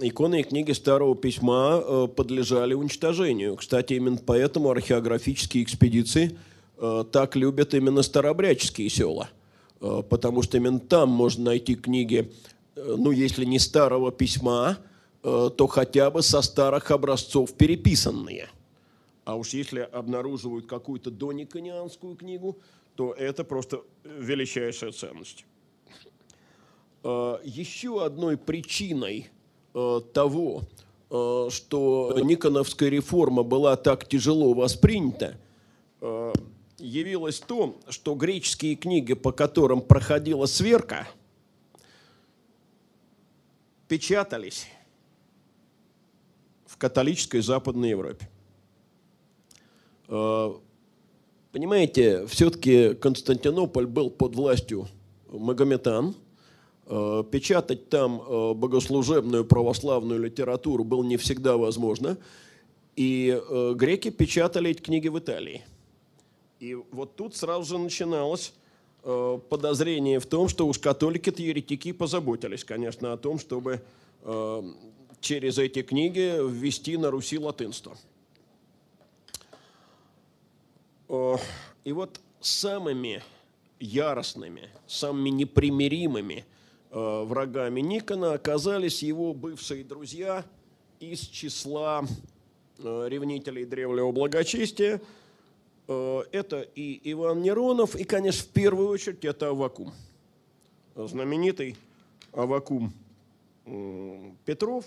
[SPEAKER 2] Иконы и книги Старого Письма подлежали уничтожению. Кстати, именно поэтому археографические экспедиции так любят именно старообрядческие села. Потому что именно там можно найти книги, ну, если не Старого Письма, то хотя бы со старых образцов переписанные. А уж если обнаруживают какую-то дониконианскую книгу, то это просто величайшая ценность. А, еще одной причиной а, того, что Никоновская реформа была так тяжело воспринята, явилось то, что греческие книги, по которым проходила сверка, печатались в католической Западной Европе. Понимаете, все-таки Константинополь был под властью Магометан. Э, печатать там э, богослужебную православную литературу было не всегда возможно. И э, греки печатали эти книги в Италии. И вот тут сразу же начиналось подозрение в том, что уж католики-то еретики позаботились, конечно, о том, чтобы через эти книги ввести на Руси латынство. И вот самыми яростными, самыми непримиримыми э, врагами Никона оказались его бывшие друзья из числа э, ревнителей древнего благочестия. Э, это и Иван Неронов, и, конечно, в первую очередь это Авакум. Знаменитый Авакум Петров,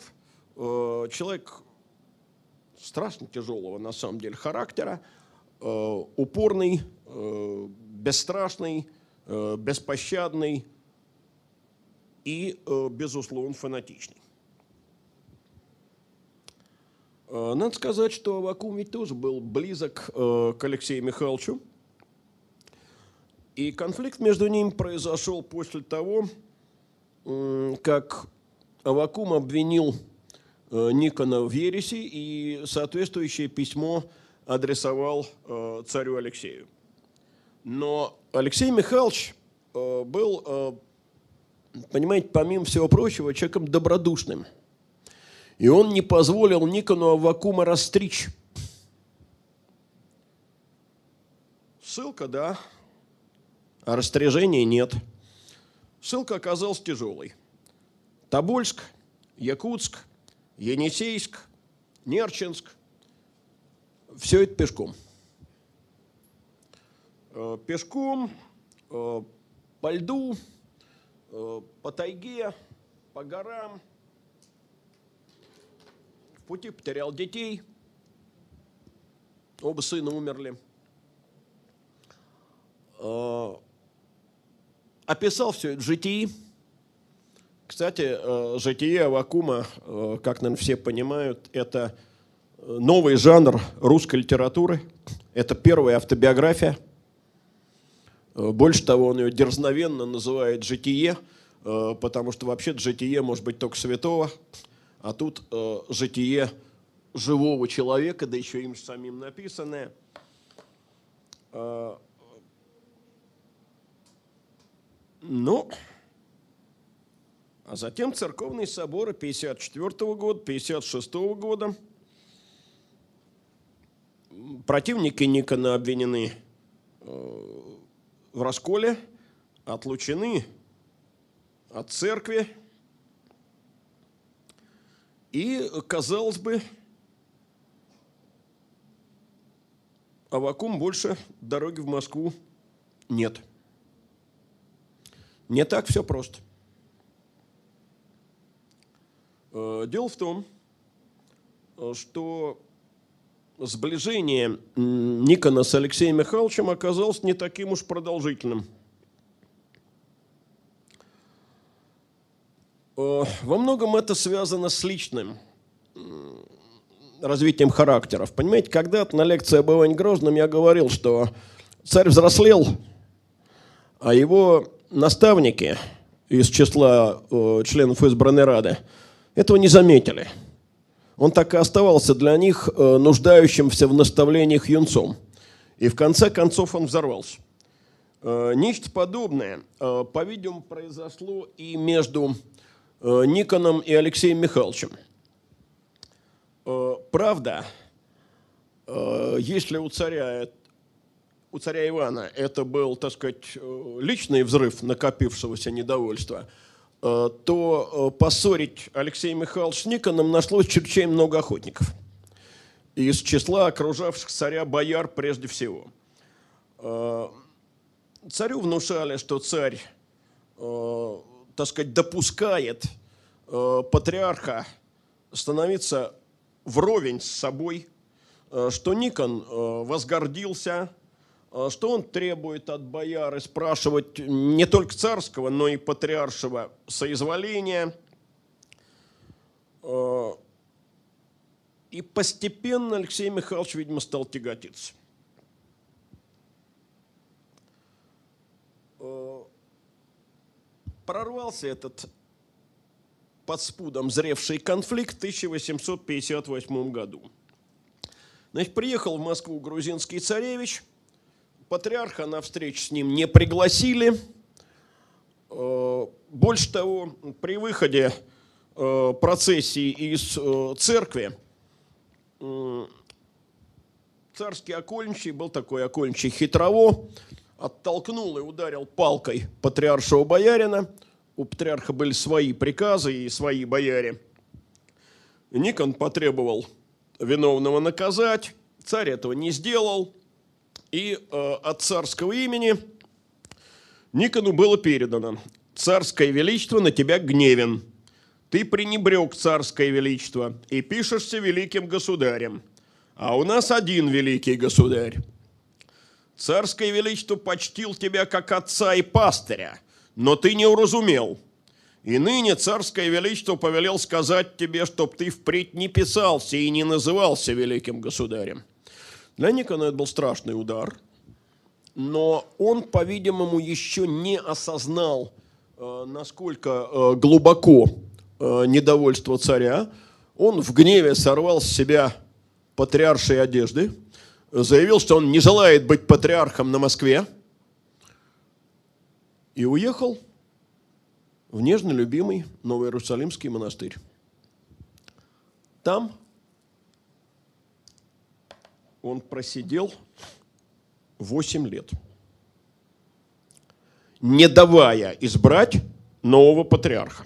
[SPEAKER 2] человек страшно тяжелого, на самом деле, характера, Э, упорный, э, бесстрашный, э, беспощадный и, безусловно, фанатичный. Надо сказать, что Авакум ведь тоже был близок к Алексею Михайловичу. И конфликт между ними произошел после того, как Авакум обвинил Никона в ереси, и соответствующее письмо – адресовал э, царю Алексею. Но Алексей Михайлович э, был э, понимаете, помимо всего прочего, человеком добродушным. И он не позволил Никону Аввакума расстричь. Ссылка, да, а растряжения нет. Ссылка оказалась тяжелой. Тобольск, Якутск, Енисейск, Нерчинск. Все это пешком. Э, пешком, э, по льду, э, по тайге, по горам. В пути потерял детей. Оба сына умерли. Описал все это в житии. Кстати, житие Авакума, как, наверное, все понимают, это новый жанр русской литературы. Это первая автобиография – Э, больше того, он ее дерзновенно называет «житие», э, потому что вообще житие может быть только святого, а тут э, житие живого человека, да еще им самим написанное. Ну, а затем церковные соборы 54 года, 56 года. Противники Никона обвинены в расколе, отлучены от церкви. И, казалось бы, Авакум больше дороги в Москву нет. Не так все просто. Э, дело в том, что сближение Никона с Алексеем Михайловичем оказалось не таким уж продолжительным. Э, во многом это связано с личным развитием характеров. Понимаете, когда-то на лекции об Иване Грозном я говорил, что царь взрослел, а его наставники из числа э, членов избранной Рады этого не заметили – он так и оставался для них э, нуждающимся в наставлениях юнцом. И в конце концов он взорвался. Э, нечто подобное, э, по-видимому, произошло и между Никоном и Алексеем Михайловичем. Правда, если у царя, у царя Ивана это был, так сказать, личный взрыв накопившегося недовольства – то э, поссорить Алексея Михайловича с Никоном нашлось чрезвычайно много охотников. Из числа окружавших царя бояр прежде всего. Э, царю внушали, что царь, так сказать, допускает патриарха становиться вровень с собой, что Никон возгордился, что он требует от бояры спрашивать не только царского, но и патриаршего соизволения. А, и постепенно Алексей Михайлович, видимо, стал тяготиться. А, прорвался этот под спудом зревший конфликт в 1858 году. Значит, приехал в Москву грузинский царевич – Патриарха на встречу с ним не пригласили. Э, больше того, при выходе э, процессии из э, церкви царский окольничий, был такой окольничий хитрово, оттолкнул и ударил палкой патриаршего боярина. У патриарха были свои приказы и свои бояре. Никон потребовал виновного наказать, царь этого не сделал – и э, от царского имени Никону было передано «Царское величество на тебя гневен, ты пренебрег царское величество и пишешься великим государем, а у нас один великий государь. Царское величество почтил тебя как отца и пастыря, но ты не уразумел. И ныне царское величество повелел сказать тебе, чтоб ты впредь не писался и не назывался великим государем. Для Никона это был страшный удар, но он, по-видимому, еще не осознал, э, насколько э, глубоко э, недовольство царя. Он в гневе сорвал с себя патриаршей одежды, заявил, что он не желает быть патриархом на Москве, и уехал в нежно любимый Новоиерусалимский монастырь. Там он просидел 8 лет, не давая избрать нового патриарха.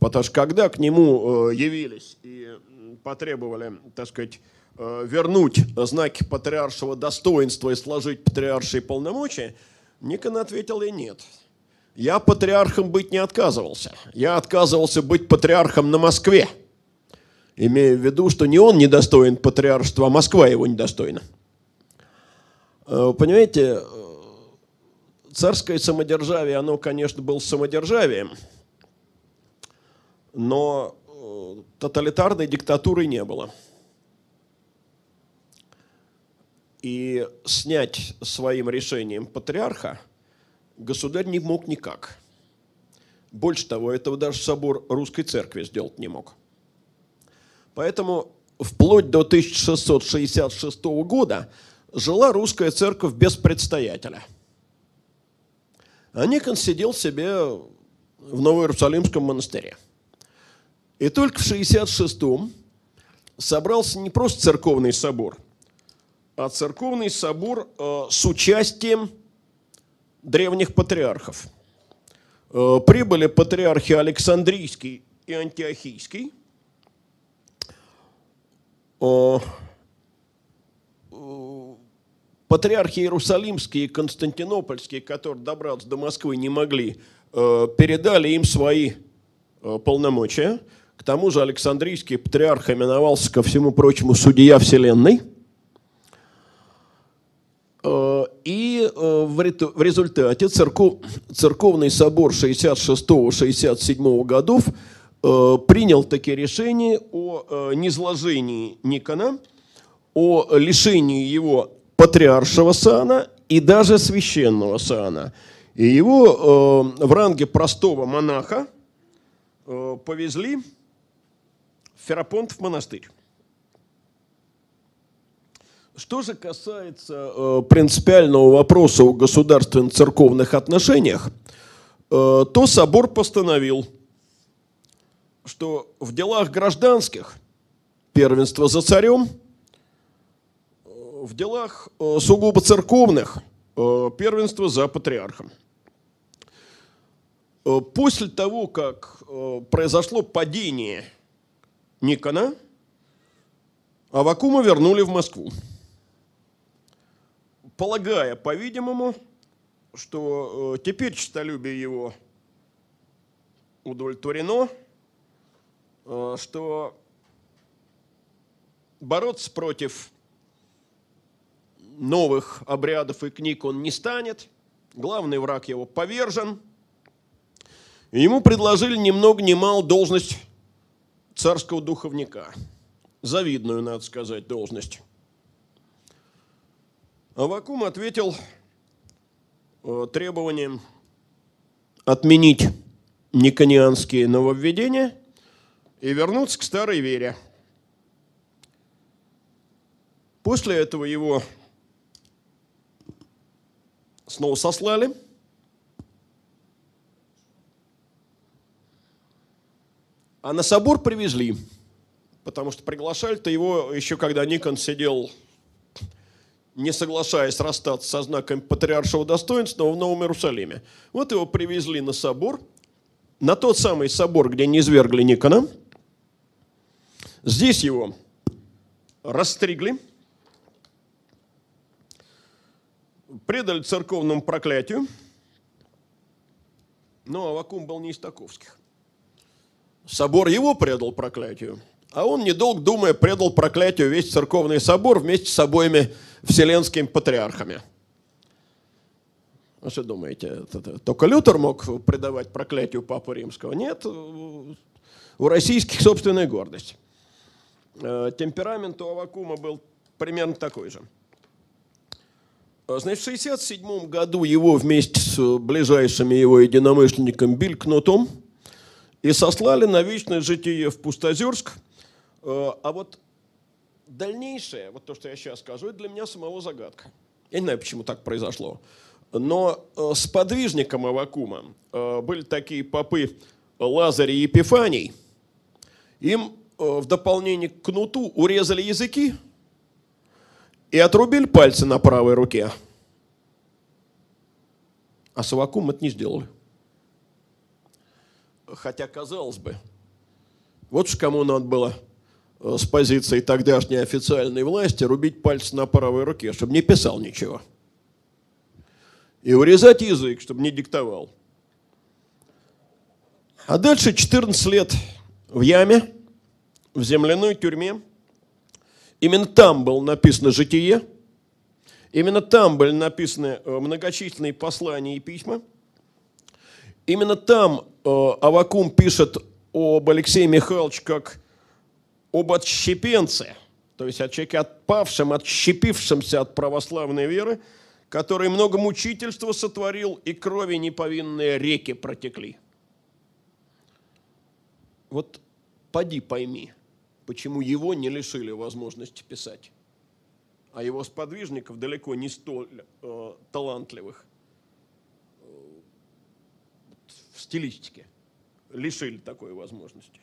[SPEAKER 2] Потому что когда к нему э, явились и потребовали, так сказать, э, вернуть знаки патриаршего достоинства и сложить патриаршие полномочия, Никон ответил и нет. Я патриархом быть не отказывался. Я отказывался быть патриархом на Москве. Имея в виду, что не он недостоин патриаршества, а Москва его недостойна. Э, понимаете, царское самодержавие, оно, конечно, было самодержавием, но э, тоталитарной диктатуры не было. И снять своим решением патриарха государь не мог никак. Больше того, этого даже собор русской церкви сделать не мог. Поэтому вплоть до 1666 года жила русская церковь без предстоятеля. А Никон сидел себе в Новоиерусалимском монастыре – и только в 66-м собрался не просто церковный собор, а церковный собор э, с участием древних патриархов. Э, прибыли патриархи Александрийский и Антиохийский. Э, патриархи Иерусалимские и Константинопольские, которые добраться до Москвы не могли, передали им свои полномочия – к тому же Александрийский патриарх именовался, ко всему прочему, судья Вселенной. Э, и э, в результате церков, церковный собор 66-67 годов э, принял такие решения о низложении Никона, о лишении его патриаршего сана и даже священного сана. И его в ранге простого монаха повезли Ферапонтов монастырь. Что же касается э, принципиального вопроса о государственно-церковных отношениях, э, то собор постановил, что в делах гражданских первенство за царем, в делах э, сугубо церковных э, первенство за патриархом. Э, после того, как произошло падение – Никона, а Вакума вернули в Москву. Полагая, по-видимому, что теперь честолюбие его удовлетворено, что бороться против новых обрядов и книг он не станет, главный враг его повержен. Ему предложили ни много ни мало должность царского духовника. Завидную, надо сказать, должность. Авакум ответил э, требованием отменить никонианские нововведения и вернуться к старой вере. После этого его снова сослали – А на собор привезли, потому что приглашали-то его еще когда Никон сидел, не соглашаясь расстаться со знаком патриаршего достоинства в Новом Иерусалиме. Вот его привезли на собор, на тот самый собор, где не извергли Никона. Здесь его расстригли, предали церковному проклятию. Но Авакум был не из таковских. Собор его предал проклятию, а он, недолго думая, предал проклятию весь церковный собор вместе с обоими вселенскими патриархами. Вы что думаете, только Лютер мог предавать проклятию Папу Римского? Нет, у российских собственная гордость. Э, темперамент у Авакума был примерно такой же. Значит, в 1967 году его вместе с ближайшими его единомышленниками Билькнутом и сослали на вечное житие в Пустозерск. Э, а вот дальнейшее, вот то, что я сейчас скажу, это для меня самого загадка. Я не знаю, почему так произошло. Но э, с подвижником Авакума э, были такие попы Лазарь и Епифаний. Им в дополнение к кнуту урезали языки и отрубили пальцы на правой руке. А с Авакумом это не сделали. Хотя, казалось бы, вот уж кому надо было э, с позиции тогдашней официальной власти рубить пальцы на правой руке, чтобы не писал ничего. И урезать язык, чтобы не диктовал. А дальше 14 лет в яме, в земляной тюрьме. Именно там было написано «Житие». Именно там были написаны э, многочисленные послания и письма. Именно там э, Авакум пишет об Алексее Михайловиче как об отщепенце, то есть о человеке отпавшем, отщепившемся от православной веры, который много мучительства сотворил и крови неповинные реки протекли. Вот поди пойми, почему его не лишили возможности писать, а его сподвижников далеко не столь э, талантливых э, в стилистике – лишили такой возможности.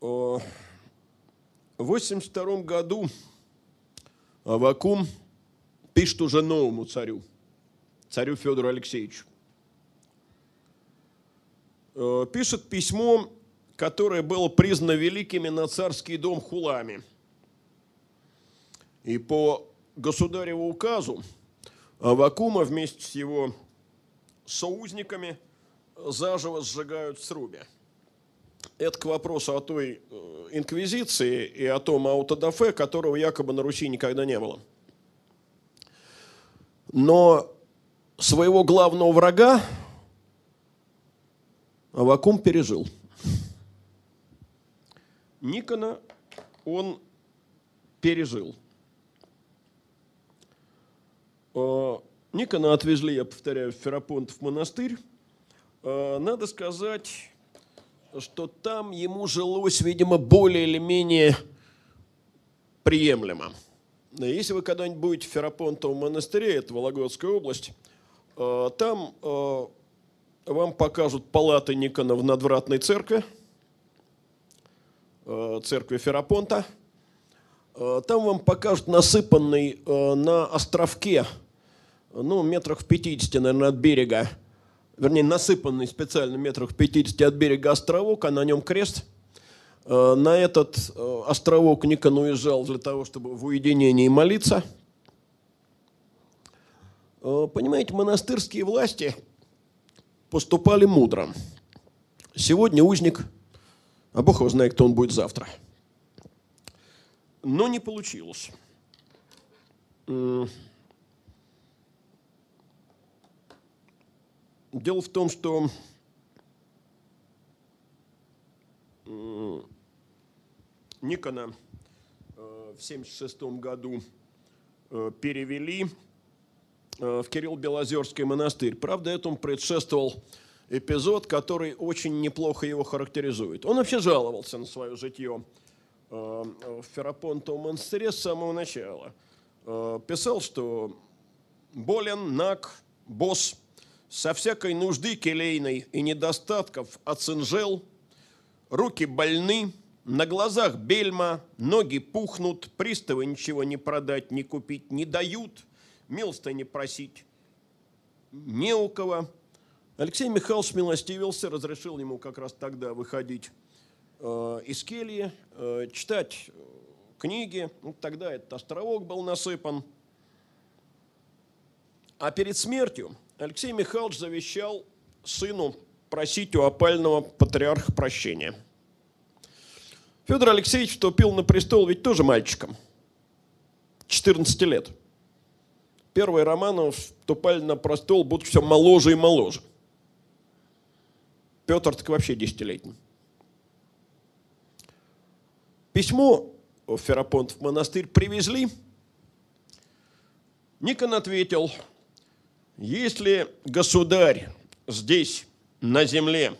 [SPEAKER 2] В 1982 году Авакум пишет уже новому царю, царю Федору Алексеевичу. Э, пишет письмо, которое было признано великими на царский дом хулами. И по государеву указу Авакума вместе с его соузниками заживо сжигают в срубе. Это к вопросу о той э, инквизиции и о том аутодафе, которого якобы на Руси никогда не было. Но своего главного врага Авакум пережил. Никона он пережил. Э, Никона отвезли, я повторяю, в Ферапонтов монастырь. Э, надо сказать, что там ему жилось, видимо, более или менее приемлемо. Если вы когда-нибудь будете в Ферапонтовом монастыре, это Вологодская область, э, там вам покажут палаты Никона в надвратной церкви, церкви Ферапонта. Там вам покажут насыпанный на островке ну, метрах в 50, наверное, от берега, вернее, насыпанный специально метрах в 50 от берега островок, а на нем крест. Э, на этот э, островок Никон уезжал для того, чтобы в уединении молиться. Э, понимаете, монастырские власти поступали мудро. Сегодня узник, а Бог его знает, кто он будет завтра. Но не получилось. Дело в том, что Никона э, в 1976 году э, перевели э, в Кирилл Белозерский монастырь. Правда, этому предшествовал эпизод, который очень неплохо его характеризует. Он вообще жаловался на свое житье в Ферапонтовом монастыре с самого начала. Писал, что болен, наг, босс – со всякой нужды келейной и недостатков оцинжел, руки больны, на глазах бельма, ноги пухнут, приставы ничего не продать, не купить не дают, милости просить не у кого. Алексей Михайлович милостивился, разрешил ему как раз тогда выходить э, из кельи, э, читать э, книги. Ну, тогда этот островок был насыпан. А перед смертью Алексей Михайлович завещал сыну просить у опального патриарха прощения. Федор Алексеевич вступил на престол ведь тоже мальчиком, 14 лет. Первые Романовы вступали на престол, будут все моложе и моложе. Петр так вообще десятилетний. Письмо в Ферапонтов монастырь привезли. Никон ответил – если государь здесь, на земле,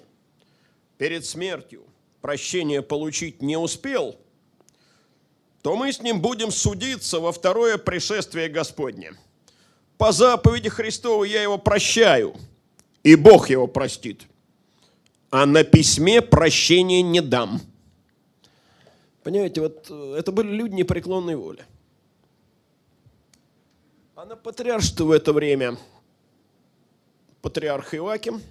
[SPEAKER 2] перед смертью прощения получить не успел, то мы с ним будем судиться во второе пришествие Господне. По заповеди Христовой я его прощаю, и Бог его простит. А на письме прощения не дам. Понимаете, вот э, это были люди непреклонной воли. А на патриаршестве в это время патриарх Иваким.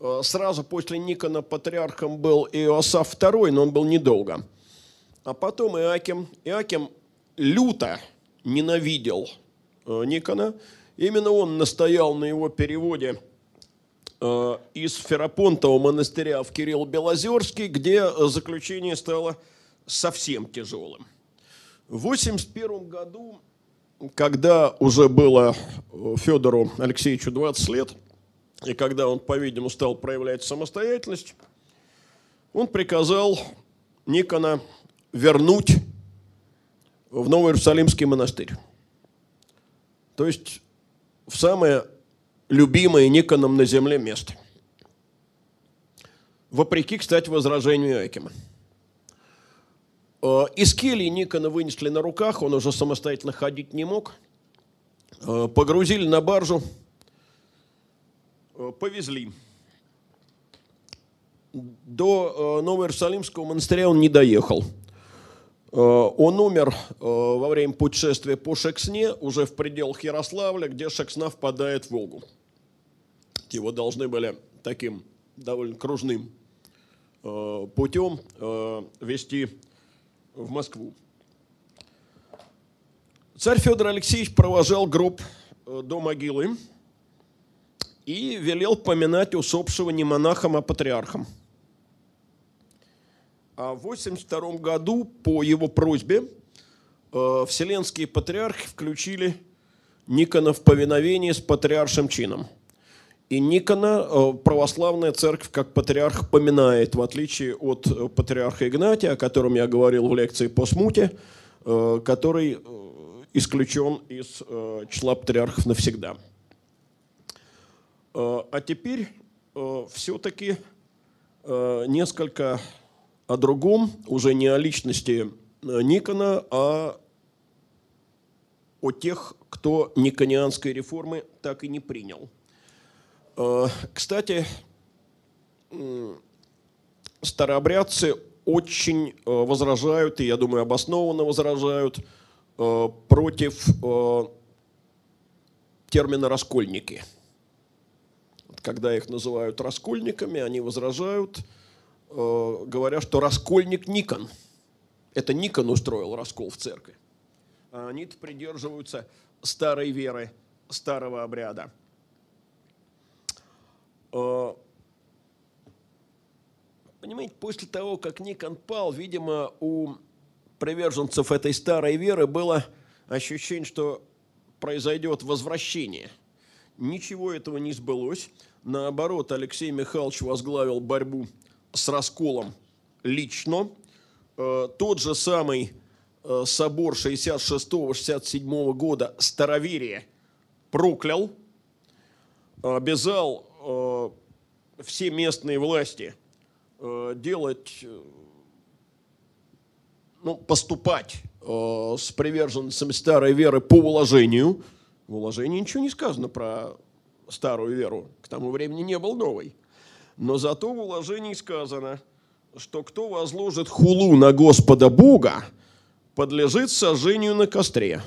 [SPEAKER 2] Э, сразу после Никона патриархом был Иосаф II, но он был недолго. А потом Иаким. Иаким люто ненавидел э, Никона. Именно он настоял на его переводе из Ферапонтового монастыря в Кирилл-Белозерский, где заключение стало совсем тяжелым. В 1981 году, когда уже было Федору Алексеевичу 20 лет, и когда он, по-видимому, стал проявлять самостоятельность, он приказал Никона вернуть в Новый Иерусалимский монастырь. То есть в самое любимое Никоном на земле место. Вопреки, кстати, возражению Экима. Э, из кельи Никона вынесли на руках, он уже самостоятельно ходить не мог. Э, погрузили на баржу, э, повезли. До Новоиерусалимского монастыря он не доехал – он умер во время путешествия по Шексне, уже в пределах Ярославля, где Шексна впадает в Волгу. Его должны были таким довольно кружным э, путем вести в Москву. Царь Федор Алексеевич провожал гроб до могилы и велел поминать усопшего не монахом, а патриархом. А в 1982 году по его просьбе э, вселенские патриархи включили Никона в повиновение с патриаршим чином. И Никона э, православная церковь как патриарх поминает, в отличие от э, патриарха Игнатия, о котором я говорил в лекции по смуте, э, который исключен из числа патриархов навсегда. А теперь все-таки несколько о другом, уже не о личности Никона, а о тех, кто никонианской реформы так и не принял. Э, кстати, старообрядцы очень э, возражают, и я думаю, обоснованно возражают против термина «раскольники». Когда их называют раскольниками, они возражают – Э, говоря, что раскольник Никон. Это Никон устроил раскол в церкви. А они придерживаются старой веры, старого обряда. Э, понимаете, после того, как Никон пал, видимо, у приверженцев этой старой веры было ощущение, что произойдет возвращение. Ничего этого не сбылось. Наоборот, Алексей Михайлович возглавил борьбу с расколом лично. Э, тот же самый э, собор 66-67 года Староверие проклял, обязал э, все местные власти делать, ну, поступать с приверженцами старой веры по уложению. В уложении ничего не сказано про старую веру. К тому времени не был новой. Но зато в уложении сказано, что кто возложит хулу на Господа Бога, подлежит сожжению на костре.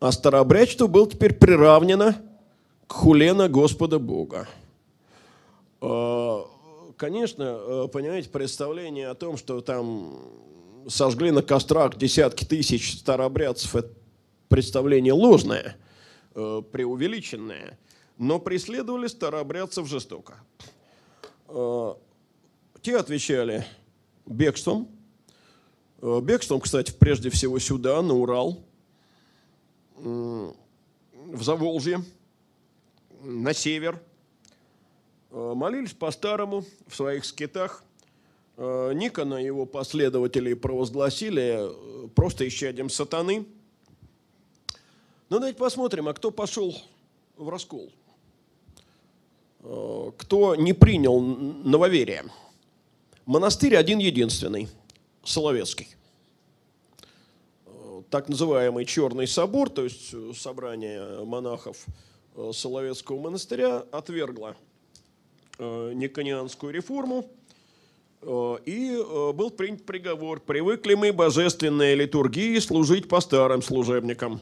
[SPEAKER 2] А старообрядчество было теперь приравнено к хуле на Господа Бога. А, конечно, э, понимаете, представление о том, что там сожгли на кострах десятки тысяч старообрядцев, это представление ложное, э, преувеличенное, но преследовали старообрядцев жестоко. Э, те отвечали бегством. Э, бегством, кстати, прежде всего сюда, на Урал, в Заволжье, на север. Э, молились по-старому в своих скитах. Никона и его последователи провозгласили просто исчадием сатаны. Но ну, давайте посмотрим, а кто пошел в раскол – Э, кто не принял нововерие. Монастырь один-единственный, Соловецкий. так называемый Черный собор, то есть э, собрание монахов э, Соловецкого монастыря, отвергло э, Никонианскую реформу, и был принят приговор. Привыкли мы божественной литургии служить по старым служебникам.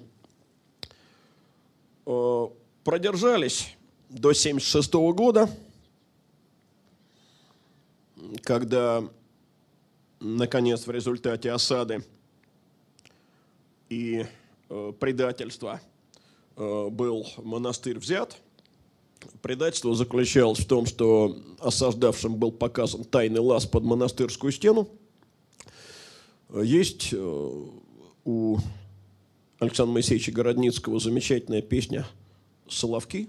[SPEAKER 2] Продержались до 1976 года, когда, наконец, в результате осады и э, предательства э, был монастырь взят. Предательство заключалось в том, что осаждавшим был показан тайный лаз под монастырскую стену. Есть э, у Александра Моисеевича Городницкого замечательная песня «Соловки».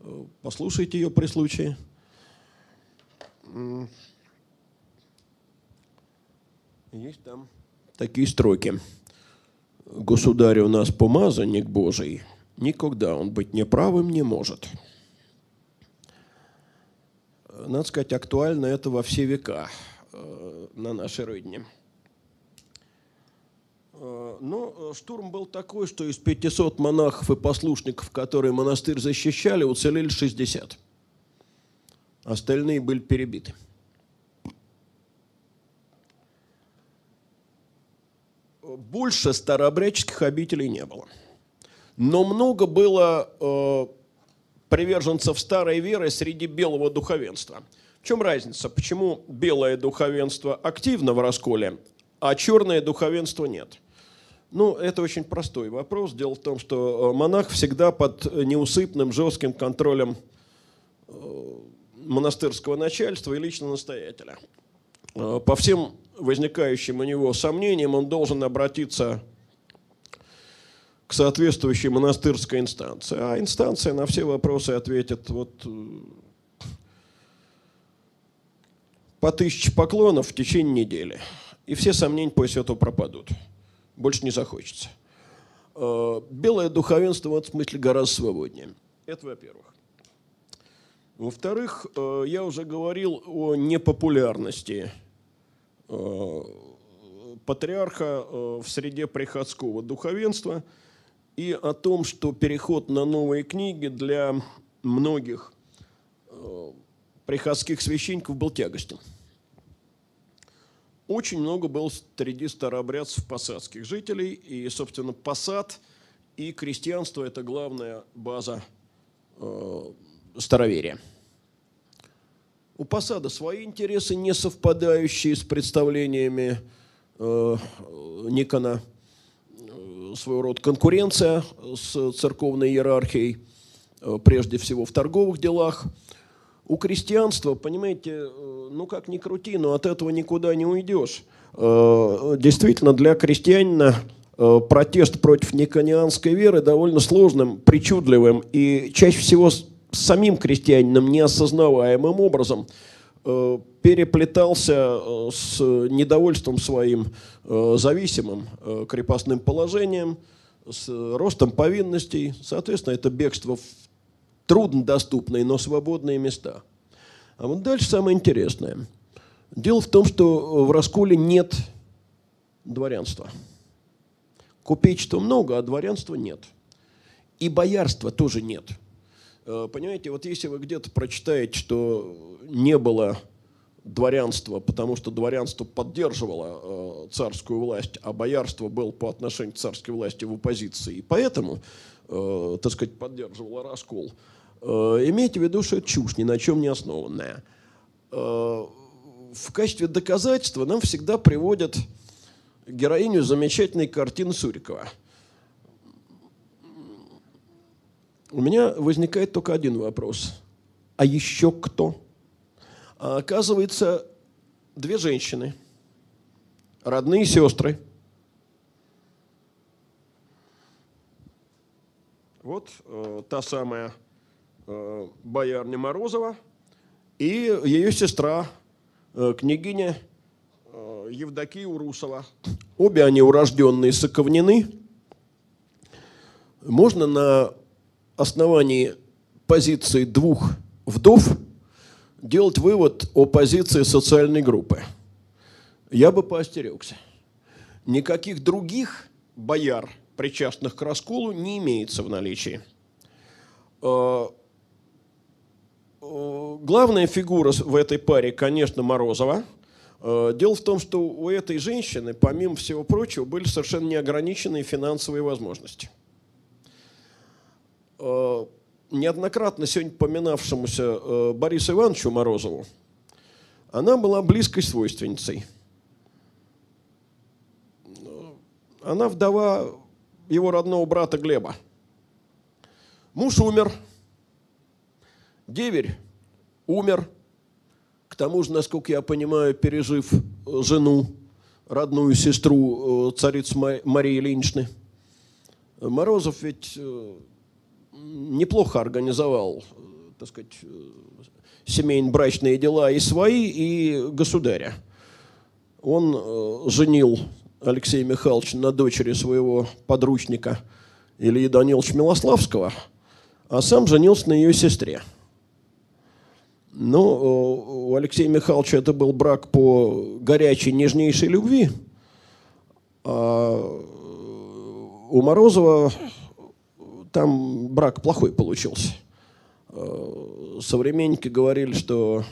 [SPEAKER 2] Э, послушайте ее при случае. Есть там такие строки государь у нас помазанник Божий, никогда он быть неправым не может. Надо сказать, актуально это во все века э, на нашей родине. Э, но э, штурм был такой, что из 500 монахов и послушников, которые монастырь защищали, уцелели 60. Остальные были перебиты. Больше старообрядческих обителей не было. Но много было э, приверженцев старой веры среди белого духовенства. В чем разница? Почему белое духовенство активно в расколе, а черное духовенство нет? Ну, это очень простой вопрос. Дело в том, что э, монах всегда под неусыпным, жестким контролем э, монастырского начальства и лично настоятеля. Э, по всем возникающим у него сомнениям он должен обратиться к соответствующей монастырской инстанции. А инстанция на все вопросы ответит вот э, по тысяче поклонов в течение недели. И все сомнения после этого пропадут. Больше не захочется. Э, белое духовенство в этом смысле гораздо свободнее. Это во-первых. Во-вторых, я уже говорил о непопулярности Э, патриарха э, в среде приходского духовенства и о том, что переход на новые книги для многих э, приходских священников был тягостен. Очень много было среди старообрядцев посадских жителей, и, собственно, посад и крестьянство – это главная база староверия. У посада свои интересы, не совпадающие с представлениями э, Никона, э, своего рода конкуренция с церковной иерархией, э, прежде всего в торговых делах. У крестьянства, понимаете, э, ну как ни крути, но от этого никуда не уйдешь. Э, действительно, для крестьянина э, протест против никонианской веры довольно сложным, причудливым и чаще всего самим крестьянином неосознаваемым образом э, переплетался э, с недовольством своим э, зависимым крепостным положением, с ростом повинностей. Соответственно, это бегство в труднодоступные, но свободные места. А вот дальше самое интересное. Дело в том, что в Расколе нет дворянства. Купечества много, а дворянства нет. И боярства тоже нет – понимаете, вот если вы где-то прочитаете, что не было дворянства, потому что дворянство поддерживало э, царскую власть, а боярство было по отношению к царской власти в оппозиции, и поэтому, э, так сказать, поддерживало раскол, имейте в виду, что это чушь, ни на чем не основанная. В качестве доказательства нам всегда приводят героиню замечательной картины Сурикова – у меня возникает только один вопрос. А еще кто? А оказывается, две женщины, родные сестры. Вот э, та самая э, боярня Морозова и ее сестра, э, княгиня э, Евдокия Урусова. Обе они урожденные соковнены. Можно на основании позиции двух вдов делать вывод о позиции социальной группы. Я бы поостерегся. никаких других бояр, причастных к расколу, не имеется в наличии. Э, э, главная фигура в этой паре, конечно, Морозова. Э, дело в том, что у этой женщины, помимо всего прочего, были совершенно неограниченные финансовые возможности. Неоднократно сегодня поминавшемуся Борису Ивановичу Морозову, она была близкой свойственницей. Она вдова его родного брата Глеба. Муж умер, деверь умер, к тому же, насколько я понимаю, пережив э, жену, родную сестру э, царицы Марии Ильиничны. Морозов ведь э, неплохо организовал, так сказать, семейно-брачные дела и свои, и государя. Он женил Алексея Михайловича на дочери своего подручника Ильи Даниловича Милославского, а сам женился на ее сестре. Но ну, у Алексея Михайловича это был брак по горячей, нежнейшей любви, а у Морозова там брак плохой получился. Современники говорили, что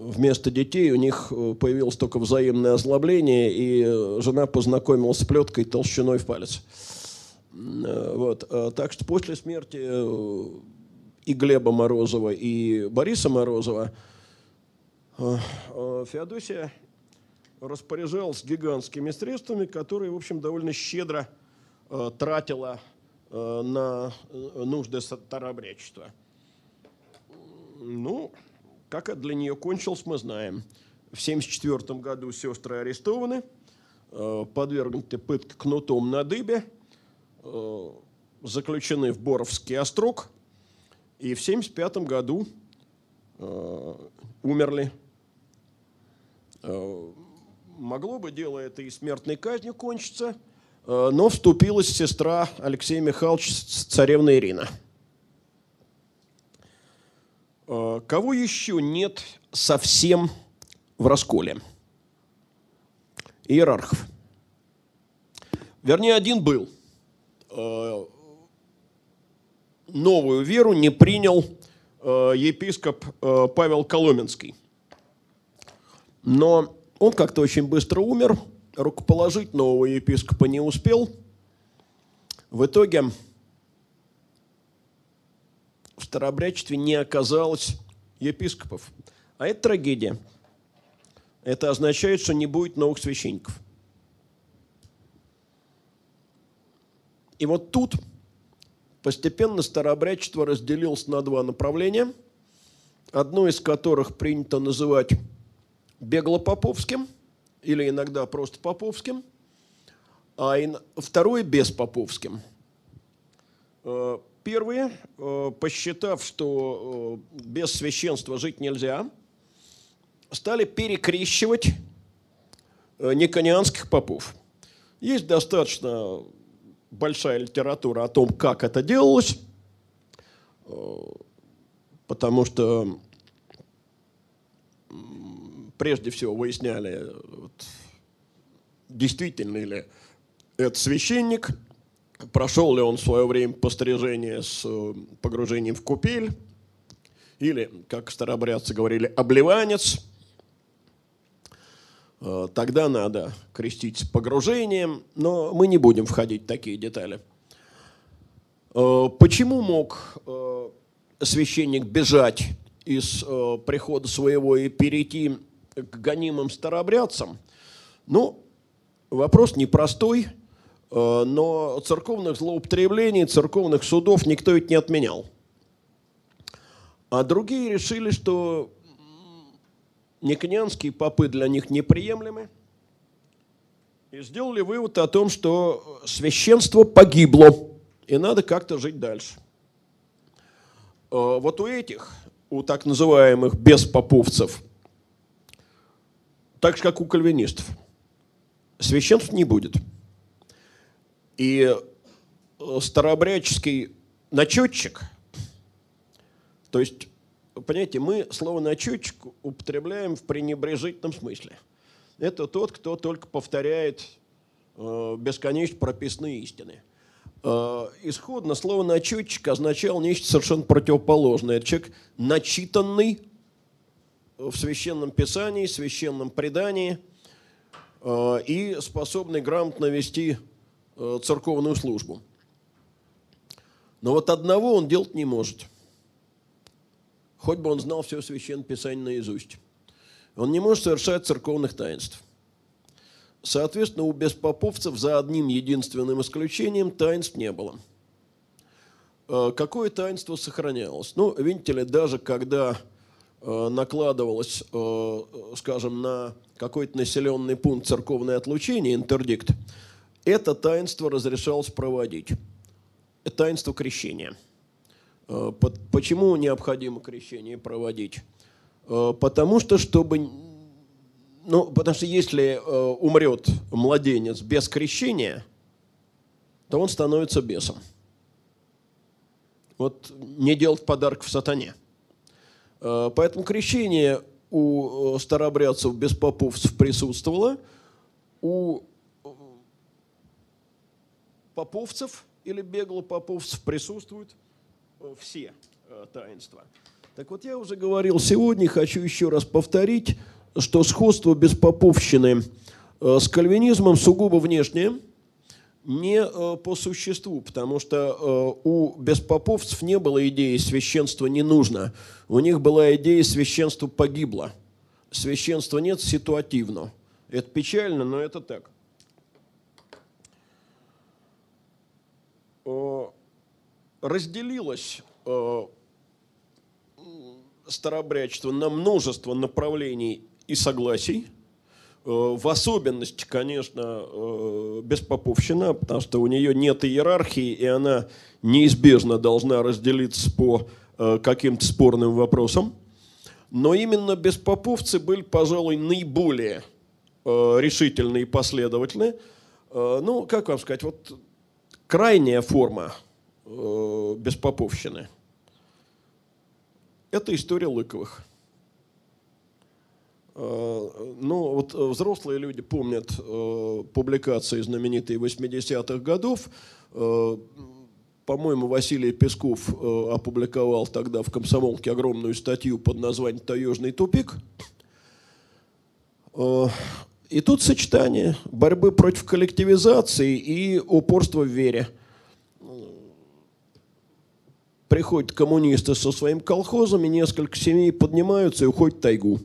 [SPEAKER 2] вместо детей у них э, появилось только взаимное озлобление, и э, жена познакомилась с плеткой толщиной в палец. Э, вот. Так что после смерти и Глеба Морозова, и Бориса Морозова Феодосия распоряжалась гигантскими средствами, которые, в общем, довольно щедро тратила на нужды старообрядчества. Ну, как это для нее кончилось, мы знаем. В 1974 году сестры арестованы, э, подвергнуты пытке кнутом на дыбе, э, заключены в Боровский острог, и в 1975 году э, умерли. Могло бы дело это и смертной казнью кончиться, но вступилась сестра Алексея Михайловича царевна Ирина – Э, кого еще нет совсем в расколе? Иерархов. Вернее, один был. Э, новую веру не принял э, епископ Павел Коломенский. Но он как-то очень быстро умер, рукоположить нового епископа не успел. В итоге в старообрядчестве не оказалось епископов. А это трагедия. Это означает, что не будет новых священников. И вот тут постепенно старообрядчество разделилось на два направления, одно из которых принято называть беглопоповским или иногда просто поповским, а второе беспоповским. Э, Первые, э, посчитав, что э, без священства жить нельзя, стали перекрещивать никонианских попов. Есть достаточно большая литература о том, как это делалось, потому что прежде всего выясняли, вот, действительно ли это священник – прошел ли он в свое время пострижение с э, погружением в купель, или, как старообрядцы говорили, обливанец, э, тогда надо крестить с погружением, но мы не будем входить в такие детали. Э, почему мог священник бежать из прихода своего и перейти к гонимым старообрядцам? Ну, вопрос непростой – Э, но церковных злоупотреблений, церковных судов никто ведь не отменял. А другие решили, что никонианские попы для них неприемлемы, и сделали вывод о том, что священство погибло, и надо как-то жить дальше. Э, вот у этих, у так называемых беспоповцев, так же, как у кальвинистов, священств не будет – и э, старообрядческий начетчик, то есть, понимаете, мы слово начетчик употребляем в пренебрежительном смысле. это тот, кто только повторяет э, бесконечно прописные истины. Э, исходно слово «начетчик» означало нечто совершенно противоположное. Это человек начитанный в священном писании, священном предании э, и способный грамотно вести э, церковную службу. Но вот одного он делать не может. Хоть бы он знал все священное писание наизусть. Он не может совершать церковных таинств. Соответственно, у беспоповцев за одним единственным исключением таинств не было. Э, какое таинство сохранялось? Ну, видите ли, даже когда накладывалось, э, скажем, на какой-то населенный пункт церковное отлучение, интердикт, это таинство разрешалось проводить. Таинство крещения. Почему необходимо крещение проводить? Потому что, чтобы ну, потому что если э, умрет младенец без крещения, то он становится бесом. Вот не делать подарок в сатане. Э, поэтому крещение у э, старообрядцев без поповцев присутствовало, у э, поповцев или беглопоповцев присутствуют все таинства. Так вот, я уже говорил сегодня, хочу еще раз повторить, что сходство беспоповщины с кальвинизмом сугубо внешнее, не э, по существу, потому что э, у беспоповцев не было идеи священства не нужно. У них была идея священства погибло. Священства нет ситуативно. Это печально, но это так. Разделилось старобрячество на множество направлений и согласий. Э, в особенности, конечно, э, беспоповщина, потому что у нее нет иерархии, и она неизбежно должна разделиться по э, каким-то спорным вопросам. Но именно беспоповцы были, пожалуй, наиболее решительные и последовательные. Ну, как вам сказать, вот крайняя форма беспоповщины – это история Лыковых – ну, вот э, взрослые люди помнят э, публикации знаменитые 80-х годов. По-моему, Василий Песков опубликовал тогда в «Комсомолке» огромную статью под названием «Таежный тупик». И тут сочетание борьбы против коллективизации и упорства в вере. Приходят коммунисты со своим колхозом, и несколько семей поднимаются и уходят в тайгу.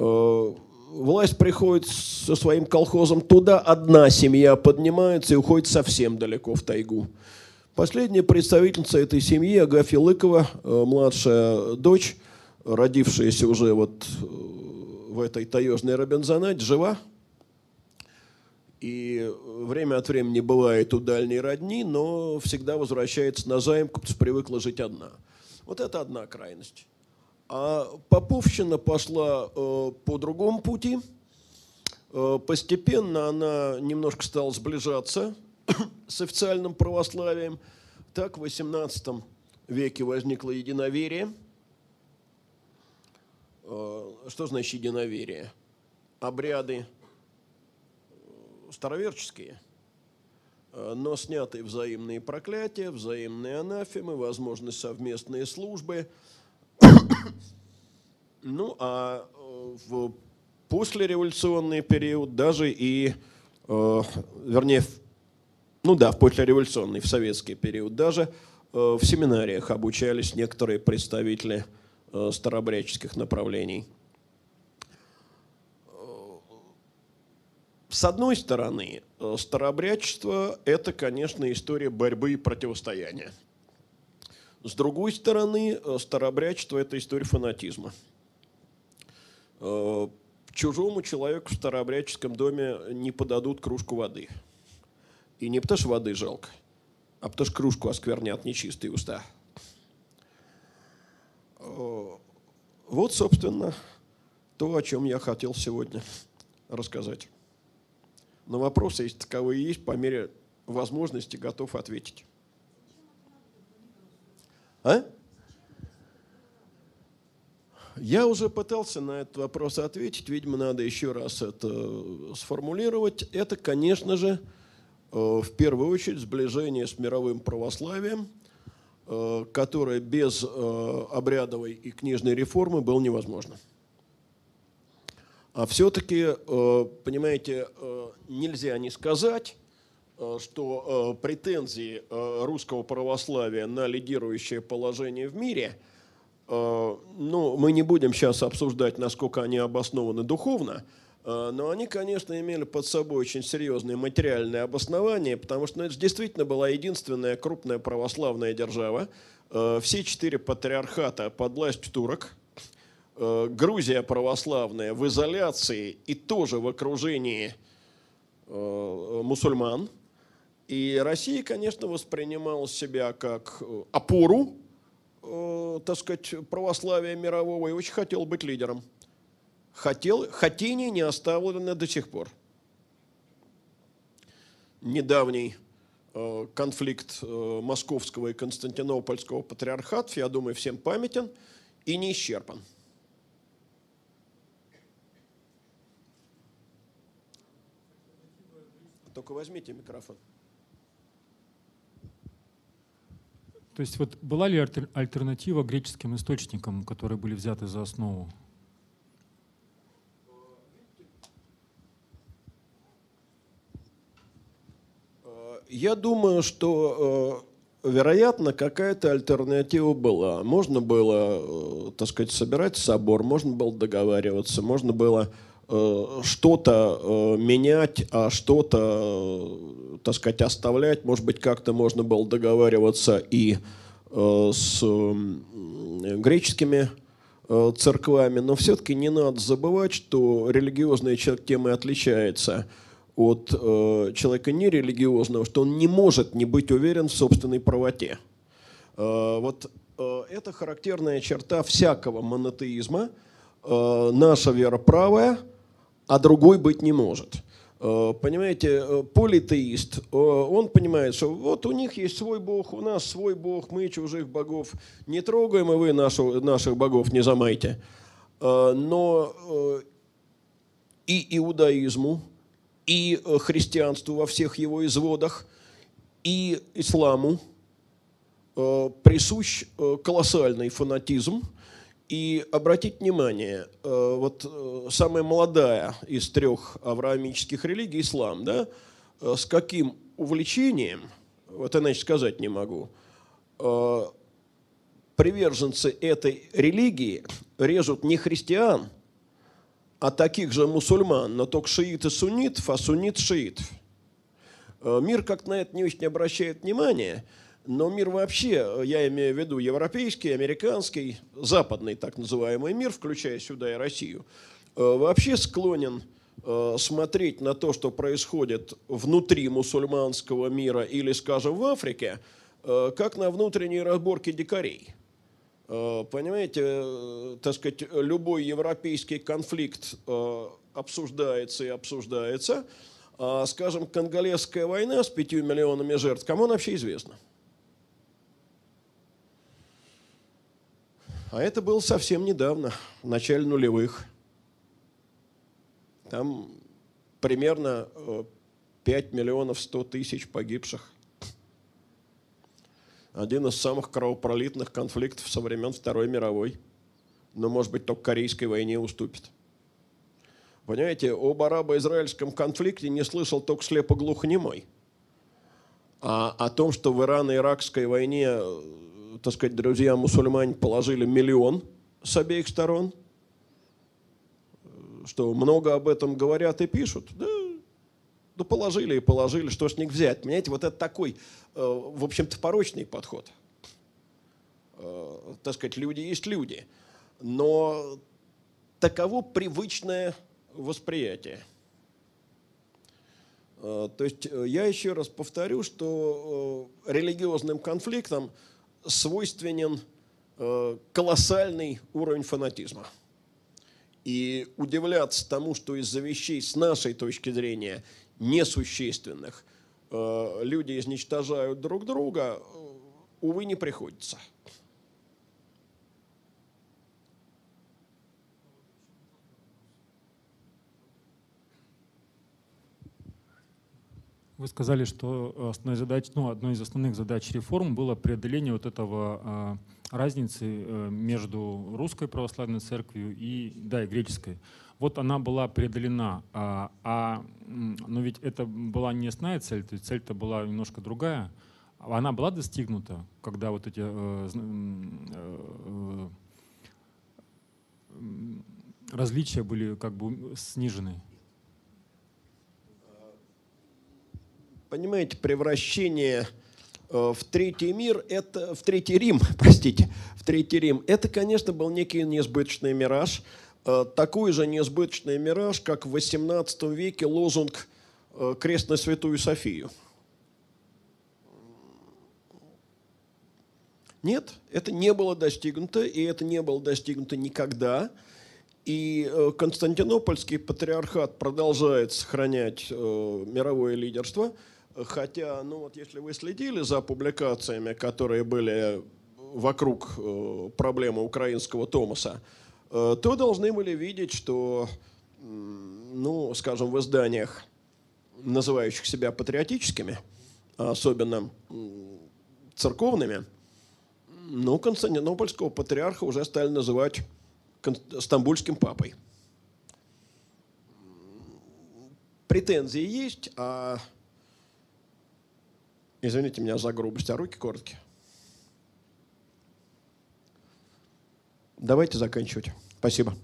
[SPEAKER 2] Э, власть приходит со своим колхозом туда, одна семья поднимается и уходит совсем далеко в тайгу. Последняя представительница этой семьи, Агафья Лыкова, э, младшая дочь, родившаяся уже вот э, в этой таежной Робинзонате, жива. И время от времени бывает у дальней родни, но всегда возвращается на что привыкла жить одна. Вот это одна крайность. А Поповщина пошла э, по другому пути. Э, постепенно она немножко стала сближаться с официальным православием. Так в XVIII веке возникло единоверие. Э, что значит единоверие? Обряды староверческие, но снятые взаимные проклятия, взаимные анафемы, возможность совместные службы – ну, а в послереволюционный период даже и, э, вернее, ну да, в послереволюционный, в советский период даже э, в семинариях обучались некоторые представители э, старобряческих направлений. С одной стороны, э, старообрядчество – это, конечно, история борьбы и противостояния. С другой стороны, э, старообрядчество – это история фанатизма. Э, чужому человеку в старообрядческом доме не подадут кружку воды. И не потому, что воды жалко, а потому, что кружку осквернят нечистые уста. Э, вот, собственно, то, о чем я хотел сегодня рассказать. На вопросы, если таковые есть, по мере возможности готов ответить. А? Я уже пытался на этот вопрос ответить, видимо, надо еще раз это сформулировать. Это, конечно же, в первую очередь сближение с мировым православием, которое без обрядовой и книжной реформы было невозможно. А все-таки, понимаете, нельзя не сказать, что претензии русского православия на лидирующее положение в мире – Э, ну, мы не будем сейчас обсуждать, насколько они обоснованы духовно, э, но они, конечно, имели под собой очень серьезные материальные обоснования, потому что ну, это действительно была единственная крупная православная держава. Э, все четыре патриархата под властью турок. Грузия православная в изоляции и тоже в окружении мусульман. И Россия, конечно, воспринимала себя как опору э, так сказать, православия мирового и очень хотел быть лидером. Хотел, хотение не оставлено до сих пор. Недавний э, конфликт э, московского и константинопольского патриархатов, я думаю, всем памятен и не исчерпан. Только возьмите микрофон.
[SPEAKER 3] То есть вот была ли альтернатива греческим источникам, которые были взяты за основу?
[SPEAKER 2] Я думаю, что, э, вероятно, какая-то альтернатива была. Можно было, э, так сказать, собирать собор, можно было договариваться, можно было э, что-то менять, а что-то так сказать, оставлять. Может быть, как-то можно было договариваться и э, с греческими э, церквами, но все-таки не надо забывать, что религиозный человек тем и отличается от э, человека нерелигиозного, что он не может не быть уверен в собственной правоте. Вот это характерная черта всякого монотеизма. Наша вера правая, а другой быть не может – понимаете, э, политеист, э, он понимает, что вот у них есть свой бог, у нас свой бог, мы чужих богов не трогаем, и вы нашу, наших богов не замайте. Но и иудаизму, и христианству во всех его изводах, и исламу присущ колоссальный фанатизм – и обратить внимание, э, вот э, самая молодая из трех авраамических религий, ислам, да, э, с каким увлечением, вот иначе сказать не могу, приверженцы этой религии режут не христиан, а таких же мусульман, но только шииты суннитов, а суннит шиитов. Мир как на это не очень обращает внимания – но мир вообще, я имею в виду европейский, американский, западный так называемый мир, включая сюда и Россию, э, вообще склонен э, смотреть на то, что происходит внутри мусульманского мира или, скажем, в Африке, э, как на внутренние разборки дикарей. Понимаете, так сказать, любой европейский конфликт обсуждается и обсуждается, а, скажем, конголезская война с пятью миллионами жертв, кому она вообще известна? А это было совсем недавно, в начале нулевых. Там примерно 5 э, миллионов 100 тысяч погибших. Один из самых кровопролитных конфликтов со времен Второй мировой. Но, может быть, только Корейской войне уступит. Понимаете, об арабо-израильском конфликте не слышал только слепо-глухонемой. А о том, что в Ирано-Иракской войне так сказать, друзья мусульмане положили миллион с обеих сторон, что много об этом говорят и пишут. Да, да положили и положили, что с них взять. Понимаете, вот это такой, э, в общем-то, порочный подход. Э, так сказать, люди есть люди. Но таково привычное восприятие. Э, то есть я еще раз повторю, что религиозным конфликтам свойственен э, колоссальный уровень фанатизма. И удивляться тому, что из-за вещей с нашей точки зрения несущественных э, люди изничтожают друг друга, э, увы, не приходится.
[SPEAKER 3] Вы сказали, что основной задач, ну, одной из основных задач реформ было преодоление вот этого а, разницы э, между русской православной церковью и, да, и греческой. Вот она была преодолена, а, а, но ведь это была не основная цель, то есть цель-то была немножко другая. Она была достигнута, когда вот эти э, э, э, различия были как бы снижены.
[SPEAKER 2] Понимаете, превращение э, в третий мир, это в третий Рим, простите, в третий Рим, это, конечно, был некий несбыточный мираж, э, такой же несбыточный мираж, как в XVIII веке лозунг э, «Крест на Святую Софию». Нет, это не было достигнуто, и это не было достигнуто никогда. И Константинопольский патриархат продолжает сохранять мировое лидерство – Хотя, ну вот если вы следили за публикациями, которые были вокруг э, проблемы украинского Томаса, э, то должны были видеть, что, ну, скажем, в изданиях, называющих себя патриотическими, особенно церковными, ну, Константинопольского патриарха уже стали называть стамбульским папой. Претензии есть, а Извините меня за грубость, а руки короткие. Давайте заканчивать. Спасибо.